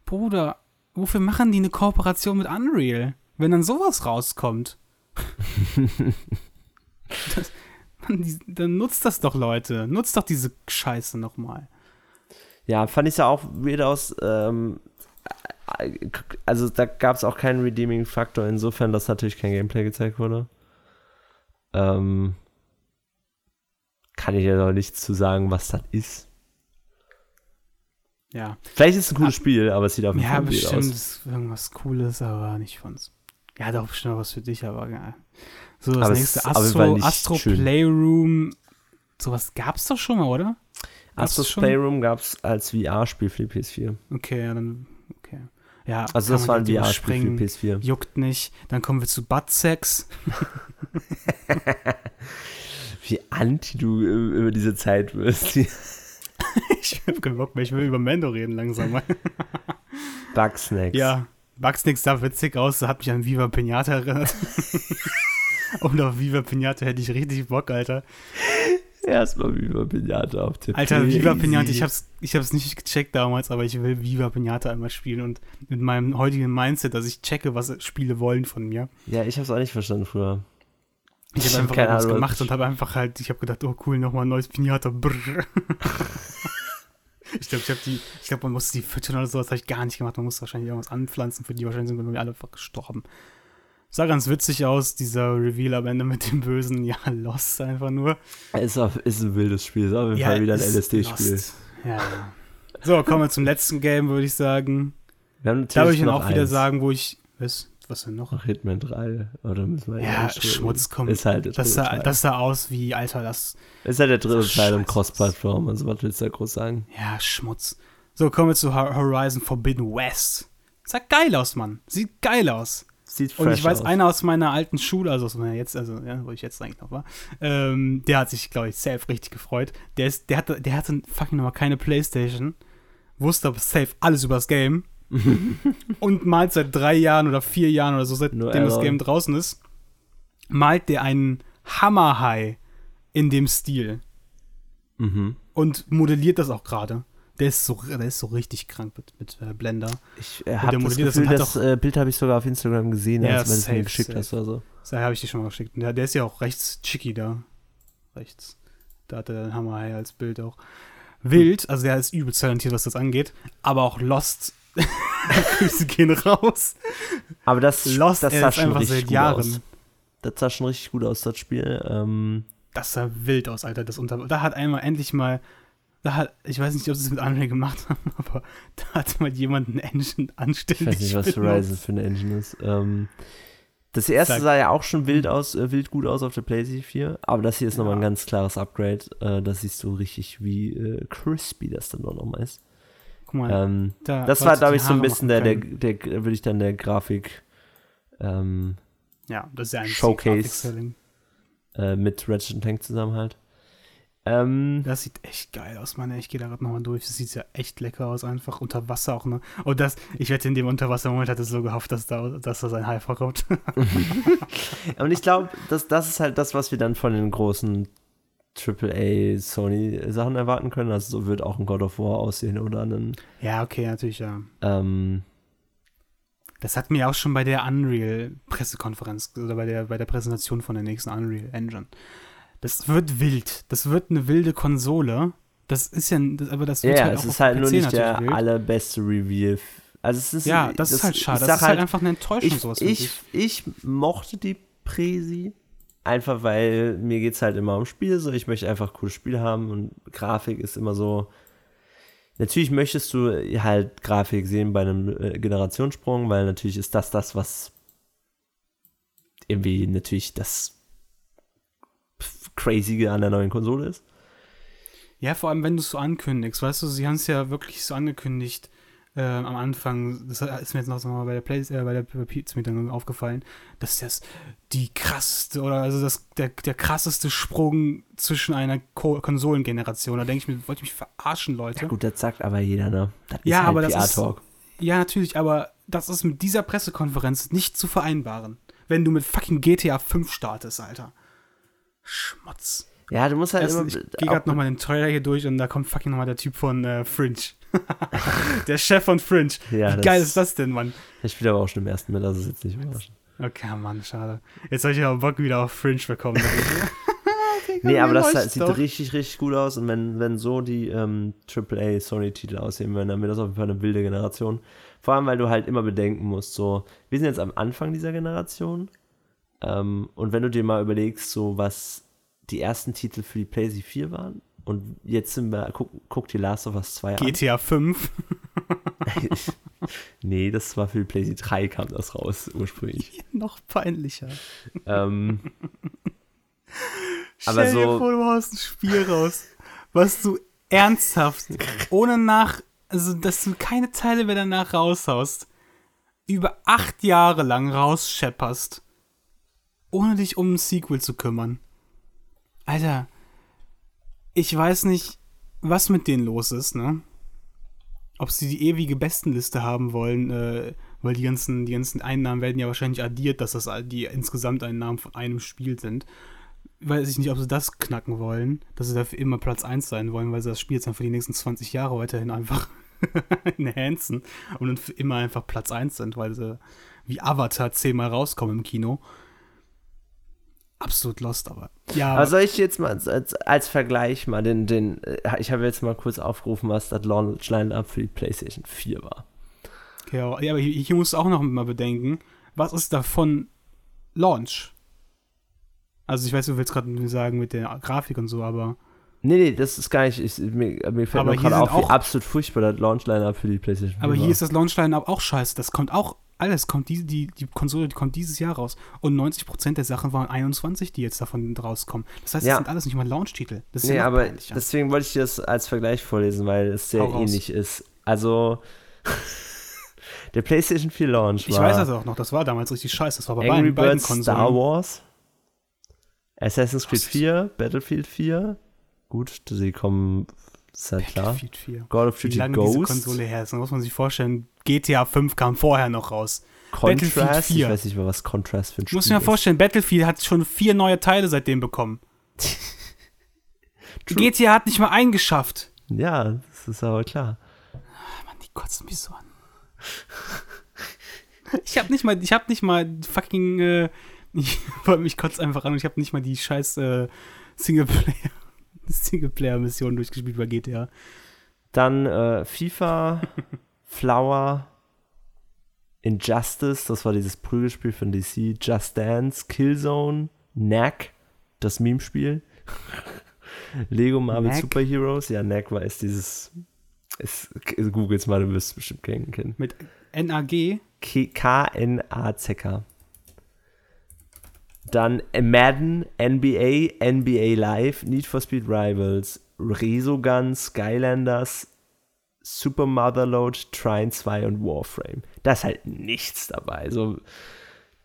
Speaker 1: Bruder, wofür machen die eine Kooperation mit Unreal? Wenn dann sowas rauskommt. das, Mann, die, dann nutzt das doch, Leute. Nutzt doch diese Scheiße nochmal.
Speaker 2: Ja, fand ich ja auch weird aus. Ähm, äh, also da gab es auch keinen Redeeming-Faktor, insofern, dass natürlich kein Gameplay gezeigt wurde. Ähm, kann ich ja noch nichts zu sagen, was das ist.
Speaker 1: Ja.
Speaker 2: Vielleicht ist es ein cooles
Speaker 1: Ah.
Speaker 2: Spiel, aber es sieht auf jeden
Speaker 1: Ja,
Speaker 2: Fall weird
Speaker 1: bestimmt
Speaker 2: aus.
Speaker 1: ist irgendwas Cooles, aber nicht von uns. Ja, doch bestimmt was für dich, aber ja. So,
Speaker 2: Aber
Speaker 1: das
Speaker 2: es
Speaker 1: nächste Astro, Astro. Playroom. Sowas gab's doch schon mal, oder? Gab's schon?
Speaker 2: Playroom gab es als VR-Spiel für die PS4.
Speaker 1: Okay, ja, dann. Okay. Ja,
Speaker 2: Also das war ein VR-Spiel für die PS4.
Speaker 1: Juckt nicht. Dann kommen wir zu Buttsex.
Speaker 2: Wie anti du äh, über diese Zeit wirst.
Speaker 1: ich hab keinen Bock mehr, ich will über Mando reden langsam mal.
Speaker 2: Bugsnacks.
Speaker 1: ja, Bugsnix sah witzig aus, hat mich an Viva Pinata erinnert. Und auf Viva Pinata hätte ich richtig Bock, Alter.
Speaker 2: Erstmal Viva Pinata auf der
Speaker 1: Alter, Viva
Speaker 2: Easy.
Speaker 1: Pinata, ich hab's, ich hab's nicht gecheckt damals, aber ich will Viva Pinata einmal spielen und mit meinem heutigen Mindset, dass ich checke, was Spiele wollen von mir.
Speaker 2: Ja, ich hab's auch nicht verstanden früher.
Speaker 1: Ich
Speaker 2: Ich
Speaker 1: habe
Speaker 2: hab
Speaker 1: einfach
Speaker 2: keine Ahnung,
Speaker 1: gemacht und habe einfach halt, ich habe gedacht, oh cool, nochmal ein neues Pinata. Brrr. ich glaube, ich habe die, ich glaube, man musste die füttern oder sowas, habe ich gar nicht gemacht. Man musste wahrscheinlich irgendwas anpflanzen, für die wahrscheinlich sind wir alle einfach gestorben. Sah ganz witzig aus, dieser Reveal am Ende mit dem Bösen. Ja, Lost einfach nur.
Speaker 2: Ist, auf, ist ein wildes Spiel, ist auf jeden
Speaker 1: ja,
Speaker 2: Fall wieder ein LSD-Spiel.
Speaker 1: Lost. Ja. So, kommen wir zum letzten Game, würde ich sagen.
Speaker 2: Wir haben
Speaker 1: Da würde
Speaker 2: natürlich
Speaker 1: ich dann auch wieder sagen, wo ich. Was? Was denn noch?
Speaker 2: Ach, Hitman 3. Oder müssen wir
Speaker 1: Ja, Schmutz,
Speaker 2: reden?
Speaker 1: komm.
Speaker 2: Ist halt
Speaker 1: Das sah, das sah aus wie, Alter, das.
Speaker 2: ist halt der dritte Teil im. Cross-Plattform. Also, was willst du da groß sagen?
Speaker 1: Ja, Schmutz. So, kommen wir zu Hor- Horizon Forbidden West. Sah geil aus, Mann. Sieht geil aus.
Speaker 2: Sieht
Speaker 1: Und ich
Speaker 2: fresh
Speaker 1: weiß,
Speaker 2: aus.
Speaker 1: einer aus meiner alten Schule, also aus meiner jetzt, also ja, wo ich jetzt eigentlich noch war, ähm, der hat sich, glaube ich, safe richtig gefreut. Der ist, der hatte, der hatte fucking nochmal keine Playstation, wusste aber safe alles über das Game und malt seit drei Jahren oder vier Jahren oder so, seitdem das. Game draußen ist, malt der einen Hammerhai in dem Stil
Speaker 2: Mhm.
Speaker 1: und modelliert das auch gerade. Der ist so, der ist so richtig krank mit, mit äh, Blender.
Speaker 2: Ich äh, habe das
Speaker 1: das
Speaker 2: Gefühl,
Speaker 1: und hat
Speaker 2: das äh, Bild habe ich sogar auf Instagram gesehen,
Speaker 1: Ja,
Speaker 2: als du mir das mir geschickt
Speaker 1: safe.
Speaker 2: hast oder so.
Speaker 1: Da habe ich dir schon mal geschickt. Und Der, der ist ja auch rechts chicky da. Rechts. Da hat er den Hammerhai als Bild auch. Wild, also der ist übelst talentiert, was das angeht. Aber auch Lost. Grüße gehen raus.
Speaker 2: Aber das,
Speaker 1: Lost,
Speaker 2: das sah schon
Speaker 1: einfach
Speaker 2: richtig
Speaker 1: seit
Speaker 2: gut
Speaker 1: Jahren.
Speaker 2: aus. Das sah schon richtig gut aus, das Spiel. Ähm,
Speaker 1: Das sah wild aus, Alter. Das unter da hat einmal endlich mal. Da hat, ich weiß nicht, ob sie es mit Unreal gemacht haben, aber da hat mal jemand ein Engine anständig
Speaker 2: ich weiß nicht, was. Horizon für eine Engine ist. Ähm, das erste
Speaker 1: Sag-
Speaker 2: sah ja auch schon wild aus, äh, wild gut aus auf der PlayStation 4, aber das hier ist nochmal ein
Speaker 1: Ja.
Speaker 2: ganz klares Upgrade. Äh, da siehst du richtig, wie äh, crispy das dann doch nochmal ist.
Speaker 1: Guck mal,
Speaker 2: Ähm,
Speaker 1: da
Speaker 2: das war, glaube ich, so ein bisschen der, der,
Speaker 1: können.
Speaker 2: der, würde ich dann der Grafik ähm,
Speaker 1: Ja, das ist ja ein
Speaker 2: Showcase. äh, mit Ratchet Clank zusammen halt. Ähm,
Speaker 1: Das sieht echt geil aus, Mann. Ich gehe da gerade nochmal durch. Das sieht ja echt lecker aus, einfach unter Wasser auch, ne? Und das, ich wette, in dem Unterwasser-Moment hat es so gehofft, dass da, dass da sein Hai vorkommt.
Speaker 2: Und ich glaube, das, das ist halt das, was wir dann von den großen AAA Sony-Sachen erwarten können. Also so wird auch ein God of War aussehen oder ein.
Speaker 1: ja, okay, natürlich, ja.
Speaker 2: Ähm,
Speaker 1: Das hat mir auch schon bei der Unreal-Pressekonferenz oder bei der, bei der Präsentation von der nächsten Unreal Engine. Das wird wild. Das wird eine wilde Konsole. Das ist ja, das, aber das wird
Speaker 2: ja,
Speaker 1: halt
Speaker 2: es
Speaker 1: auch
Speaker 2: ist halt
Speaker 1: dem
Speaker 2: nur
Speaker 1: PC
Speaker 2: nicht der
Speaker 1: wild.
Speaker 2: allerbeste Reveal. Also es ist
Speaker 1: Ja, das, ist halt schade.
Speaker 2: ich
Speaker 1: Das ist halt einfach eine Enttäuschung,
Speaker 2: ich,
Speaker 1: sowas. finde
Speaker 2: ich, ich mochte die Präsi einfach, weil mir geht es halt immer um Spiele so. Ich möchte einfach coole Spiele haben und Grafik ist immer so. Natürlich möchtest du halt Grafik sehen bei einem äh, Generationssprung, weil natürlich ist das das, was irgendwie natürlich das Crazy an der neuen Konsole ist.
Speaker 1: Ja, vor allem, wenn du es so ankündigst. Weißt du, sie haben es ja wirklich so angekündigt äh, am Anfang. Das ist mir jetzt noch so mal bei der Play, äh, bei der Pizza-Meeting aufgefallen, dass das die krasseste oder also das, der, der krasseste Sprung zwischen einer Ko Konsolengeneration. Da denke ich mir, wollt ihr mich verarschen, Leute?
Speaker 2: Ja, gut, das sagt aber jeder, ne? Das
Speaker 1: Ja,
Speaker 2: halt
Speaker 1: aber das ist-. Ja, natürlich, aber das ist mit dieser Pressekonferenz nicht zu vereinbaren. Wenn du mit fucking GTA 5 startest, Alter. Schmutz.
Speaker 2: Ja, du musst halt
Speaker 1: Erst,
Speaker 2: immer.
Speaker 1: ich gehe gerade nochmal den Trailer hier durch und da kommt fucking nochmal der Typ von äh, Fringe. Der Chef von Fringe.
Speaker 2: Ja,
Speaker 1: Wie
Speaker 2: das-
Speaker 1: geil ist das denn, Mann?
Speaker 2: Ich spiele aber auch schon im ersten mit, also ist jetzt nicht überraschend.
Speaker 1: Okay, Mann, schade. Jetzt habe ich aber Bock wieder auf Fringe bekommen.
Speaker 2: Nee, aber das halt, sieht
Speaker 1: doch.
Speaker 2: richtig, richtig gut aus. Und wenn, wenn so die ähm, AAA Sony-Titel aussehen würden, dann wäre das auf jeden Fall eine wilde Generation. Vor allem, weil du halt immer bedenken musst, so, wir sind jetzt am Anfang dieser Generation. Ähm, und wenn du dir mal überlegst, so was die ersten Titel für die PlayStation 4 waren, und jetzt sind wir, guck, guck dir Last of Us 2 an.
Speaker 1: GTA 5.
Speaker 2: nee, das war für die PlayStation 3 kam das raus, ursprünglich.
Speaker 1: Noch peinlicher.
Speaker 2: ähm,
Speaker 1: Stell
Speaker 2: Aber
Speaker 1: dir
Speaker 2: so-
Speaker 1: vor, du haust ein Spiel raus, was du ernsthaft, ohne nach, also dass du keine Teile mehr danach raushaust, über acht Jahre lang rausschepperst, ohne dich um ein Sequel zu kümmern. Alter, ich weiß nicht, was mit denen los ist, ne? Ob sie die ewige Bestenliste haben wollen, äh, weil die ganzen, die ganzen Einnahmen werden ja wahrscheinlich addiert, dass das die Insgesamteinnahmen von einem Spiel sind. Weiß ich nicht, ob sie das knacken wollen, dass sie dafür immer Platz 1 sein wollen, weil sie das Spiel jetzt dann für die nächsten 20 Jahre weiterhin einfach enhancen und dann für immer einfach Platz 1 sind, weil sie wie Avatar zehnmal rauskommen im Kino. Absolut lost, aber. Ja,
Speaker 2: Aber soll ich jetzt mal als, als, Vergleich mal den, den, äh, ich habe jetzt mal kurz aufgerufen, was das Launch Line-Up für die PlayStation 4 war.
Speaker 1: Okay, aber, ja, aber hier, hier musst du auch noch mal bedenken, was ist davon Launch? Also ich weiß, du willst gerade sagen mit der Grafik und so, aber
Speaker 2: Nee, nee, das ist gar nicht, ich, mir, mir fällt
Speaker 1: Aber
Speaker 2: gerade auf, wie
Speaker 1: auch-
Speaker 2: absolut furchtbar das Launch Line-Up für die PlayStation 4
Speaker 1: aber
Speaker 2: war.
Speaker 1: hier ist das Launchline auch scheiße. Das kommt auch alles kommt die, die die Konsole die kommt dieses Jahr raus und 90% der Sachen waren 21, die jetzt davon rauskommen. Das heißt, das
Speaker 2: Ja.
Speaker 1: sind alles nicht mal Launch-Titel. Das
Speaker 2: Nee,
Speaker 1: ja
Speaker 2: aber
Speaker 1: peinlicher.
Speaker 2: deswegen wollte ich dir das als Vergleich vorlesen, weil es sehr
Speaker 1: Hau raus.
Speaker 2: ähnlich ist. Also, Der PlayStation 4 Launch
Speaker 1: Ich
Speaker 2: war
Speaker 1: weiß das auch noch, das war damals richtig scheiße. Das war bei
Speaker 2: Angry
Speaker 1: beiden, beiden
Speaker 2: Birds
Speaker 1: Konsolen.
Speaker 2: Star Wars, Assassin's Creed
Speaker 1: Was?
Speaker 2: 4, Battlefield 4. Gut, sie kommen, ist halt klar.
Speaker 1: Battlefield 4.
Speaker 2: God of
Speaker 1: Wie
Speaker 2: Duty
Speaker 1: lange diese
Speaker 2: Ghost,
Speaker 1: Konsole her ist, da muss man sich vorstellen, GTA 5 kam vorher noch raus. Battlefield
Speaker 2: Contrast. Ich
Speaker 1: 4.
Speaker 2: weiß nicht mal, was Contrast für ein
Speaker 1: Ich
Speaker 2: Spiel
Speaker 1: muss mir mal
Speaker 2: ist.
Speaker 1: vorstellen, Battlefield hat schon vier neue Teile seitdem bekommen. GTA hat nicht mal einen geschafft.
Speaker 2: Ja, das ist aber klar.
Speaker 1: Mann, die kotzen mich so an. Ich hab nicht mal, ich hab nicht mal fucking, äh, ich mich kotzt einfach an und ich hab nicht mal die scheiß äh, Singleplayer, Singleplayer-Mission durchgespielt bei GTA.
Speaker 2: Dann äh, FIFA, Flower, Injustice, das war dieses Prügelspiel von DC, Just Dance, Killzone, Knack, das Meme-Spiel, Lego Marvel
Speaker 1: Knack?
Speaker 2: Super Heroes, ja, Knack war ist dieses, ist, googles mal, du wirst es bestimmt kennen.
Speaker 1: Mit NAG.
Speaker 2: K- K-N-A-C-K. Dann Madden, NBA, NBA Live, Need for Speed Rivals, Resogun, Skylanders, Super Motherload, Trine 2 und Warframe. Da ist halt nichts dabei. Also,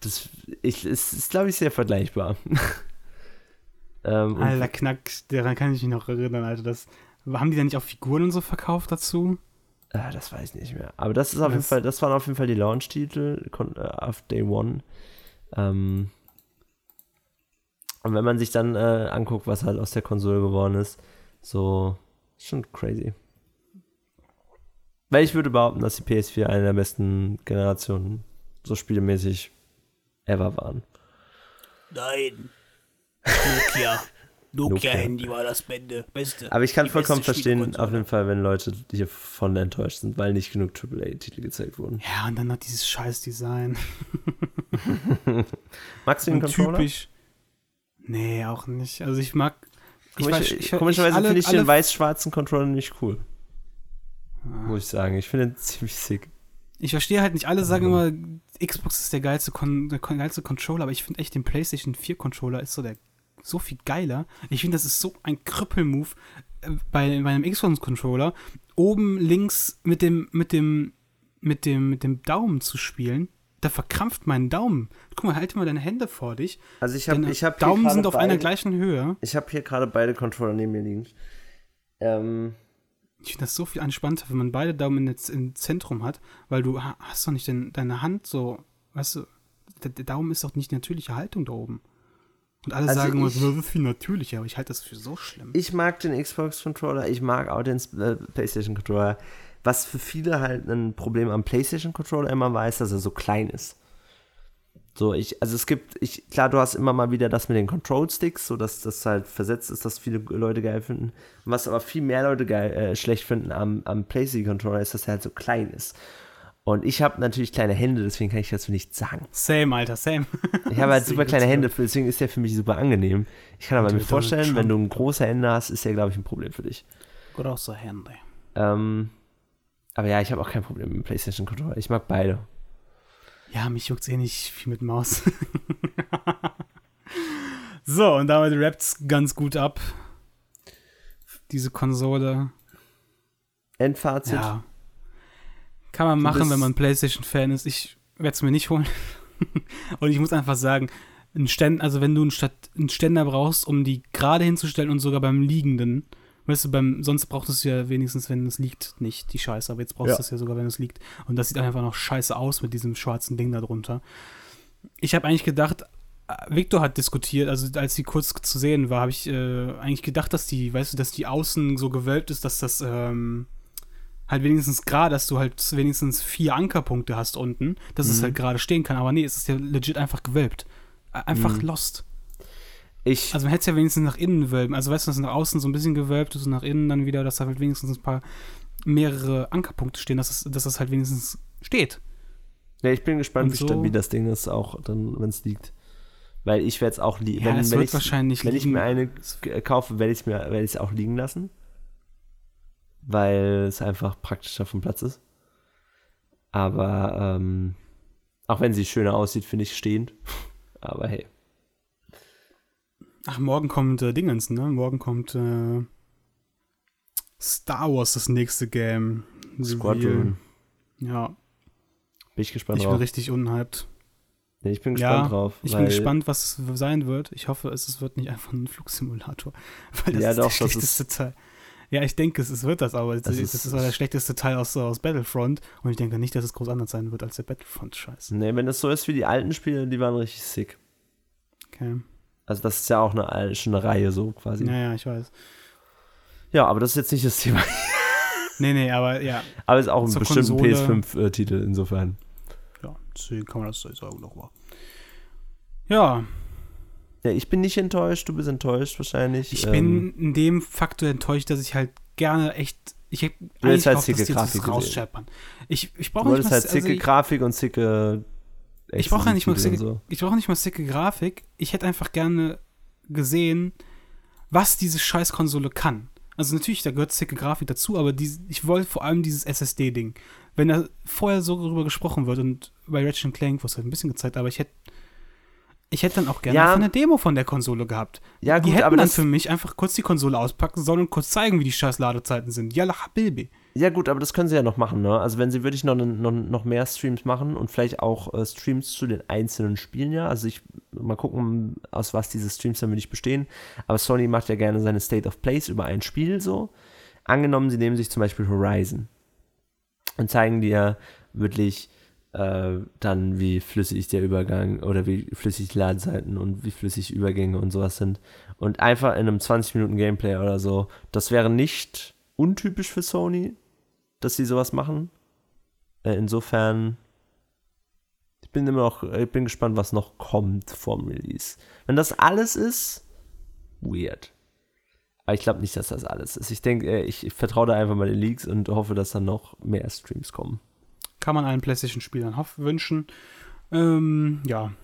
Speaker 2: das ich, es ist, glaube ich, sehr vergleichbar. ähm,
Speaker 1: Alter, Knack, daran kann ich mich noch erinnern, Alter. Das, haben die da nicht auch Figuren und so verkauft dazu?
Speaker 2: Ah, das weiß ich nicht mehr. Aber das ist auf jeden
Speaker 1: Das-
Speaker 2: Fall, das waren auf jeden Fall die Launch-Titel äh, auf Day One. Ähm, und wenn man sich dann äh, anguckt, was halt aus der Konsole geworden ist, so ist schon crazy. Weil ich würde behaupten, dass die PS4 eine der besten Generationen so spielemäßig ever waren.
Speaker 3: Nein. Nokia.
Speaker 2: Nokia.
Speaker 3: Nokia-Handy war das Beste. Beste.
Speaker 2: Aber ich kann
Speaker 3: Die
Speaker 2: vollkommen verstehen, auf jeden Fall, wenn Leute hiervon enttäuscht sind, weil nicht genug AAA-Titel gezeigt wurden.
Speaker 1: Ja, und dann noch dieses scheiß Design.
Speaker 2: Magst du den
Speaker 1: Und
Speaker 2: Controller?
Speaker 1: typisch. Nee, auch nicht. Also ich mag. Ich
Speaker 2: Komisch,
Speaker 1: weiß, ich,
Speaker 2: komischerweise finde ich
Speaker 1: alle-
Speaker 2: den weiß-schwarzen Controller nicht cool.
Speaker 1: Ah.
Speaker 2: Muss ich sagen. Ich finde den ziemlich sick.
Speaker 1: Ich verstehe halt nicht, alle sagen immer, Xbox ist der geilste, Kon der geilste Controller, aber ich finde echt, den PlayStation 4 Controller ist so der so viel geiler. Ich finde, das ist so ein Krüppelmove äh, bei, einem Xbox-Controller, oben links mit dem, mit dem, mit dem, mit dem Daumen zu spielen. Da verkrampft mein Daumen. Guck mal, halte mal deine Hände vor dich.
Speaker 2: Also ich habe ich hab hier
Speaker 1: Daumen sind auf einer
Speaker 2: beide-
Speaker 1: gleichen Höhe.
Speaker 2: Ich habe hier gerade beide Controller neben mir liegen. Ähm,
Speaker 1: Ich finde das so viel entspannter, wenn man beide Daumen jetzt im Zentrum hat, weil du ha- hast doch nicht den, deine Hand so, weißt du, der, der Daumen ist doch nicht die natürliche Haltung da oben. Und alle
Speaker 2: Also
Speaker 1: sagen immer, das ist viel natürlicher, aber ich halte das für so schlimm.
Speaker 2: ich mag den Xbox-Controller, ich mag auch den äh, PlayStation-Controller. Was für viele halt ein Problem am PlayStation-Controller immer war, ist, dass er so klein ist. So, ich, also es gibt, ich, klar, du hast immer mal wieder das mit den Control-Sticks, so dass das halt versetzt ist, dass viele Leute geil finden. Und was aber viel mehr Leute geil, äh, schlecht finden am, am PlayStation-Controller ist, dass er halt so klein ist. Und ich habe natürlich kleine Hände, deswegen kann ich dazu nichts sagen.
Speaker 1: Same, Alter, same.
Speaker 2: Ich habe halt super kleine. Hände, deswegen ist der für mich super angenehm. Ich kann aber mir vorstellen, wenn du große Hände hast, ist der, glaube ich, ein Problem für dich.
Speaker 1: Große Hände.
Speaker 2: Ähm, aber ja, ich habe auch kein Problem mit dem PlayStation-Controller. Ich mag beide.
Speaker 1: Ja, mich juckt's eh nicht viel mit Maus. so, und damit rappt's ganz gut ab. Diese Konsole.
Speaker 2: Endfazit.
Speaker 1: Ja. Kann man machen, wenn man PlayStation-Fan ist. Ich werde es mir nicht holen. und ich muss einfach sagen, ein Ständ, also wenn du einen Ständer brauchst, um die gerade hinzustellen und sogar beim Liegenden, weißt du, beim, sonst brauchst du es ja wenigstens, wenn es liegt, nicht die Scheiße, aber jetzt brauchst
Speaker 2: Ja.
Speaker 1: du es ja sogar, wenn es liegt. Und das sieht einfach noch scheiße aus mit diesem schwarzen Ding da drunter. Ich habe eigentlich gedacht, äh, Victor hat diskutiert, also als sie kurz zu sehen war, habe ich äh, eigentlich gedacht, dass die, weißt du, dass die außen so gewölbt ist, dass das ähm, halt wenigstens gerade, dass du halt wenigstens vier Ankerpunkte hast unten, dass es
Speaker 2: Mhm.
Speaker 1: halt gerade stehen kann. Aber nee, es ist ja legit einfach gewölbt. Ä- Einfach
Speaker 2: Mhm.
Speaker 1: lost.
Speaker 2: Ich,
Speaker 1: Also man hätte es ja wenigstens nach innen wölben. Also weißt du, dass nach außen so ein bisschen gewölbt ist und nach innen dann wieder, dass da halt wenigstens ein paar mehrere Ankerpunkte stehen, dass, es, dass das halt wenigstens steht.
Speaker 2: ja, ich bin gespannt, wie
Speaker 1: so-
Speaker 2: stabil das Ding ist, auch dann, wenn es liegt. Weil ich werde es auch liegen.
Speaker 1: Ja,
Speaker 2: wenn
Speaker 1: es
Speaker 2: wenn ich,
Speaker 1: wahrscheinlich
Speaker 2: wenn ich
Speaker 1: liegen.
Speaker 2: mir eine kaufe, werde ich es mir werde ich's auch liegen lassen. Weil es einfach praktischer vom Platz ist. Aber ähm, auch wenn sie schöner aussieht, finde ich stehend. Aber hey.
Speaker 1: Ach, morgen kommt äh, Dingens, ne? Morgen kommt äh, Star Wars, das nächste Game.
Speaker 2: Squadron.
Speaker 1: Ja.
Speaker 2: Bin ich gespannt
Speaker 1: Ich bin
Speaker 2: drauf.
Speaker 1: richtig unhyped.
Speaker 2: Nee, ich bin
Speaker 1: Ja,
Speaker 2: gespannt drauf.
Speaker 1: Ich bin gespannt, was es sein wird. Ich hoffe, es, wird nicht einfach ein Flugsimulator. Weil das
Speaker 2: Ja,
Speaker 1: ist
Speaker 2: doch,
Speaker 1: der
Speaker 2: das
Speaker 1: schlechteste
Speaker 2: ist-
Speaker 1: Teil. Ja, ich denke, es, es wird das, aber das,
Speaker 2: Das
Speaker 1: ist,
Speaker 2: ist-
Speaker 1: das ist der schlechteste Teil aus, aus Battlefront. Und ich denke nicht, dass es groß anders sein wird als der Battlefront-Scheiß.
Speaker 2: Nee, wenn es so ist wie die alten Spiele, die waren richtig sick.
Speaker 1: Okay.
Speaker 2: Also das ist ja auch eine, schon eine Reihe so quasi.
Speaker 1: Ja, ja, ich weiß.
Speaker 2: Ja, aber das ist jetzt nicht das Thema.
Speaker 1: Nee, nee, aber ja.
Speaker 2: Aber es ist auch ein bestimmter
Speaker 1: Konsole-
Speaker 2: PS5-Titel insofern.
Speaker 1: Ja, deswegen kann man das so sagen nochmal. Ja,
Speaker 2: Ja, ich bin nicht enttäuscht, du bist enttäuscht wahrscheinlich.
Speaker 1: ich
Speaker 2: Ähm,
Speaker 1: bin in dem Faktor enttäuscht, dass ich halt gerne echt. Ich hätte
Speaker 2: hättest halt
Speaker 1: gehofft, dass die das rausscheppern. Ich, ich brauche nicht mal
Speaker 2: halt sicke
Speaker 1: also
Speaker 2: Grafik und sicke
Speaker 1: Ich brauche ja nicht mal sicke,
Speaker 2: so.
Speaker 1: ich brauche nicht mal sicke Grafik. Ich hätte einfach gerne gesehen, was diese Scheißkonsole kann. Also natürlich, da gehört sicke Grafik dazu, aber die, ich wollte vor allem dieses SSD-Ding. Wenn da vorher so darüber gesprochen wird und bei Ratchet Clank wurde es halt ein bisschen gezeigt, aber ich hätte ich hätte dann auch gerne
Speaker 2: Ja.
Speaker 1: eine Demo von der Konsole gehabt.
Speaker 2: Ja,
Speaker 1: die
Speaker 2: gut,
Speaker 1: hätten
Speaker 2: aber
Speaker 1: dann für mich einfach kurz die Konsole auspacken sollen und kurz zeigen, wie die scheiß Ladezeiten sind. Yalla Habibi.
Speaker 2: ja gut, aber das können sie ja noch machen, ne? Also wenn sie wirklich noch, noch, noch mehr Streams machen und vielleicht auch äh, Streams zu den einzelnen Spielen, ja. Also ich mal gucken, aus was diese Streams dann wirklich bestehen. Aber Sony macht ja gerne seine State of Plays über ein Spiel so. Angenommen, sie nehmen sich zum Beispiel Horizon und zeigen dir wirklich äh, dann, wie flüssig der Übergang oder wie flüssig Ladezeiten und wie flüssig Übergänge und sowas sind. Und einfach in einem 20 Minuten Gameplay oder so. Das wäre nicht untypisch für Sony, dass sie sowas machen. Äh, insofern, ich bin immer noch, ich bin gespannt, was noch kommt vom Release. Wenn das alles ist, weird. Aber ich glaube nicht, dass das alles ist. Ich denke, äh, ich, ich vertraue da einfach mal den Leaks und hoffe, dass dann noch mehr Streams kommen.
Speaker 1: Kann man allen PlayStation-Spielern wünschen. Ähm, ja.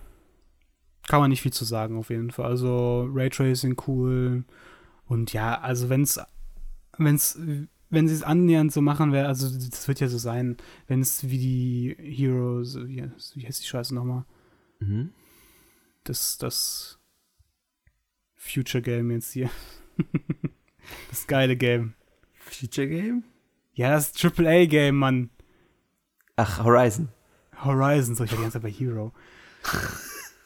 Speaker 1: Kann man nicht viel zu sagen, auf jeden Fall. Also, Raytracing cool. Und ja, also, wenn's, wenn's, wenn sie es annähernd so machen, wäre, also, das wird ja so sein, wenn es wie die Heroes, wie, wie heißt die Scheiße nochmal?
Speaker 2: Mhm.
Speaker 1: Das, das Future Game jetzt hier. das geile Game.
Speaker 2: Future Game?
Speaker 1: Ja, das AAA-Game, Mann.
Speaker 2: Ach, Horizon.
Speaker 1: Horizon, so ich war die ganze Zeit bei Hero.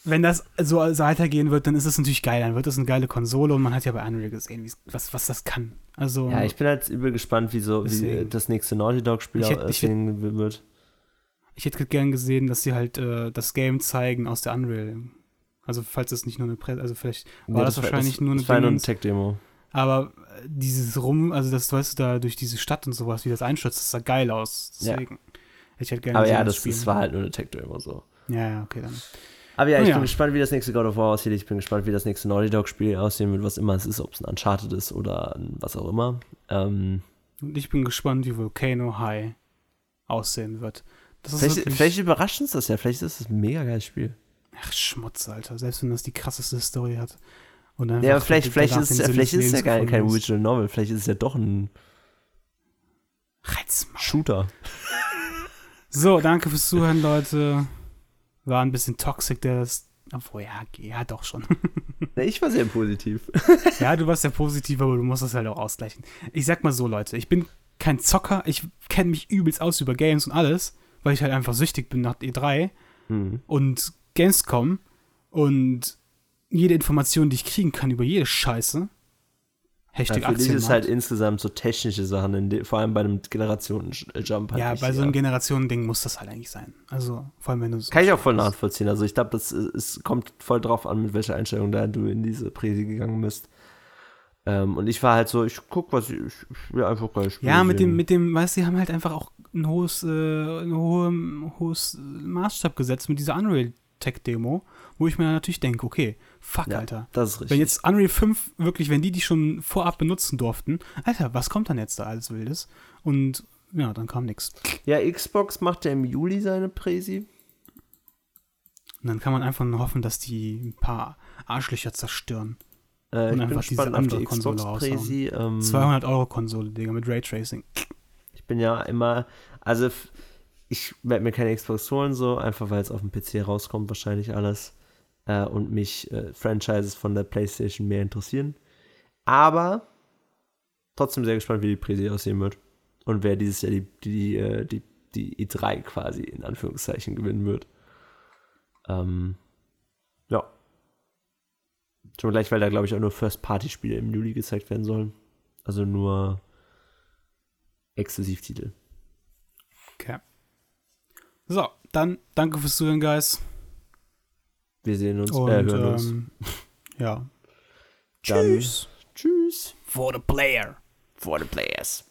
Speaker 1: Wenn das so weitergehen wird, dann ist es natürlich geil. Dann wird das eine geile Konsole und man hat ja bei Unreal gesehen, was, was das kann. Also,
Speaker 2: Ja, ich bin halt übel gespannt, wie, so, wie äh, das nächste Naughty Dog-Spiel
Speaker 1: Ich hätt-
Speaker 2: aussehen wird.
Speaker 1: ich hätte gern gesehen, dass sie halt äh, das Game zeigen aus der Unreal. Also, falls es nicht nur eine Presse, also vielleicht war
Speaker 2: Ja,
Speaker 1: das, wahrscheinlich
Speaker 2: das,
Speaker 1: nur eine
Speaker 2: Das war nur eine. Tech-Demo.
Speaker 1: Aber äh, dieses Rum, also das, weißt du, da durch diese Stadt und sowas, wie das einstürzt, das sah geil aus.
Speaker 2: Ja.
Speaker 1: Deswegen. hätte Ich hätte gerne
Speaker 2: Aber ja, das, das war halt nur eine Tech-Demo so.
Speaker 1: Ja, ja, okay, dann.
Speaker 2: Aber ja, ich
Speaker 1: ja.
Speaker 2: bin gespannt, wie das nächste God of War aussieht. Ich bin gespannt, wie das nächste Naughty Dog-Spiel aussehen wird, was immer es ist, ob es ein Uncharted ist oder was auch immer. Ähm,
Speaker 1: Und ich bin gespannt, wie Volcano High aussehen wird.
Speaker 2: Vielleicht, vielleicht überrascht uns das ja. Vielleicht ist es ein mega geiles Spiel.
Speaker 1: Ach, Schmutz, Alter. Selbst wenn das die krasseste Story hat.
Speaker 2: Ja, aber vielleicht, vielleicht ist, ja, vielleicht ist es ja kein
Speaker 1: ist.
Speaker 2: Original Novel. Vielleicht ist es ja doch ein
Speaker 1: Reizmaul.
Speaker 2: Shooter.
Speaker 1: So, danke fürs Zuhören, Leute. War ein bisschen toxic, der das. Obwohl, ja, ja, doch schon.
Speaker 2: Ich war sehr positiv.
Speaker 1: ja, du warst ja positiv, aber du musst das halt auch ausgleichen. Ich sag mal so, Leute, ich bin kein Zocker. Ich kenne mich übelst aus über Games und alles, weil ich halt einfach süchtig bin nach E3
Speaker 2: Hm.
Speaker 1: und Gamescom und jede Information, die ich kriegen kann über jede Scheiße. Hashtag
Speaker 2: Ja, für dich ist halt insgesamt so technische Sachen, vor allem bei einem Generationen-Jump halt
Speaker 1: ja, bei so einem Generationending muss das halt eigentlich sein. Also, vor allem wenn du so
Speaker 2: Kann ich auch voll nachvollziehen. Also ich glaube, das ist- es kommt voll drauf an, mit welcher Einstellung da du in diese Präsi gegangen bist. Ähm, und ich war halt so, ich guck, was ich, ich will einfach geil spielen.
Speaker 1: Ja, mit dem, mit dem, weißt du, die haben halt einfach auch ein hohes, äh, ein hohe, hohes Maßstab gesetzt mit dieser Unreal Tech Demo, wo ich mir natürlich denke, okay, fuck,
Speaker 2: Ja,
Speaker 1: Alter.
Speaker 2: Das ist richtig.
Speaker 1: Wenn jetzt Unreal 5 wirklich, wenn die die schon vorab benutzen durften, Alter, was kommt dann jetzt da alles Wildes? Und ja, dann kam nix.
Speaker 2: ja, Xbox macht ja im Juli seine Präsi.
Speaker 1: Und dann kann man einfach nur hoffen, dass die ein paar Arschlöcher zerstören.
Speaker 2: Äh,
Speaker 1: Und
Speaker 2: ich
Speaker 1: einfach
Speaker 2: bin
Speaker 1: diese andere
Speaker 2: die
Speaker 1: Konsole
Speaker 2: Xbox-Präsi. Ähm,
Speaker 1: 200 Euro Konsole, Digga, mit Raytracing.
Speaker 2: ich bin ja immer, also ich werde mir keine Xbox holen, so, einfach weil es auf dem PC rauskommt, wahrscheinlich alles. Äh, und mich äh, Franchises von der PlayStation mehr interessieren. Aber trotzdem sehr gespannt, wie die Präsi aussehen wird. Und wer dieses Jahr die, die, die, äh, die, die E3 quasi in Anführungszeichen gewinnen wird. Ähm, ja. Schon gleich, weil da glaube ich auch nur First-Party-Spiele im Juli gezeigt werden sollen. Also nur Exklusivtitel.
Speaker 1: Okay. So, dann danke fürs Zuhören, Guys.
Speaker 2: Wir sehen uns,
Speaker 1: Und
Speaker 2: äh, hören uns.
Speaker 1: ähm, ja. Tschüss.
Speaker 2: Tschüss.
Speaker 3: For the player.
Speaker 2: For the players.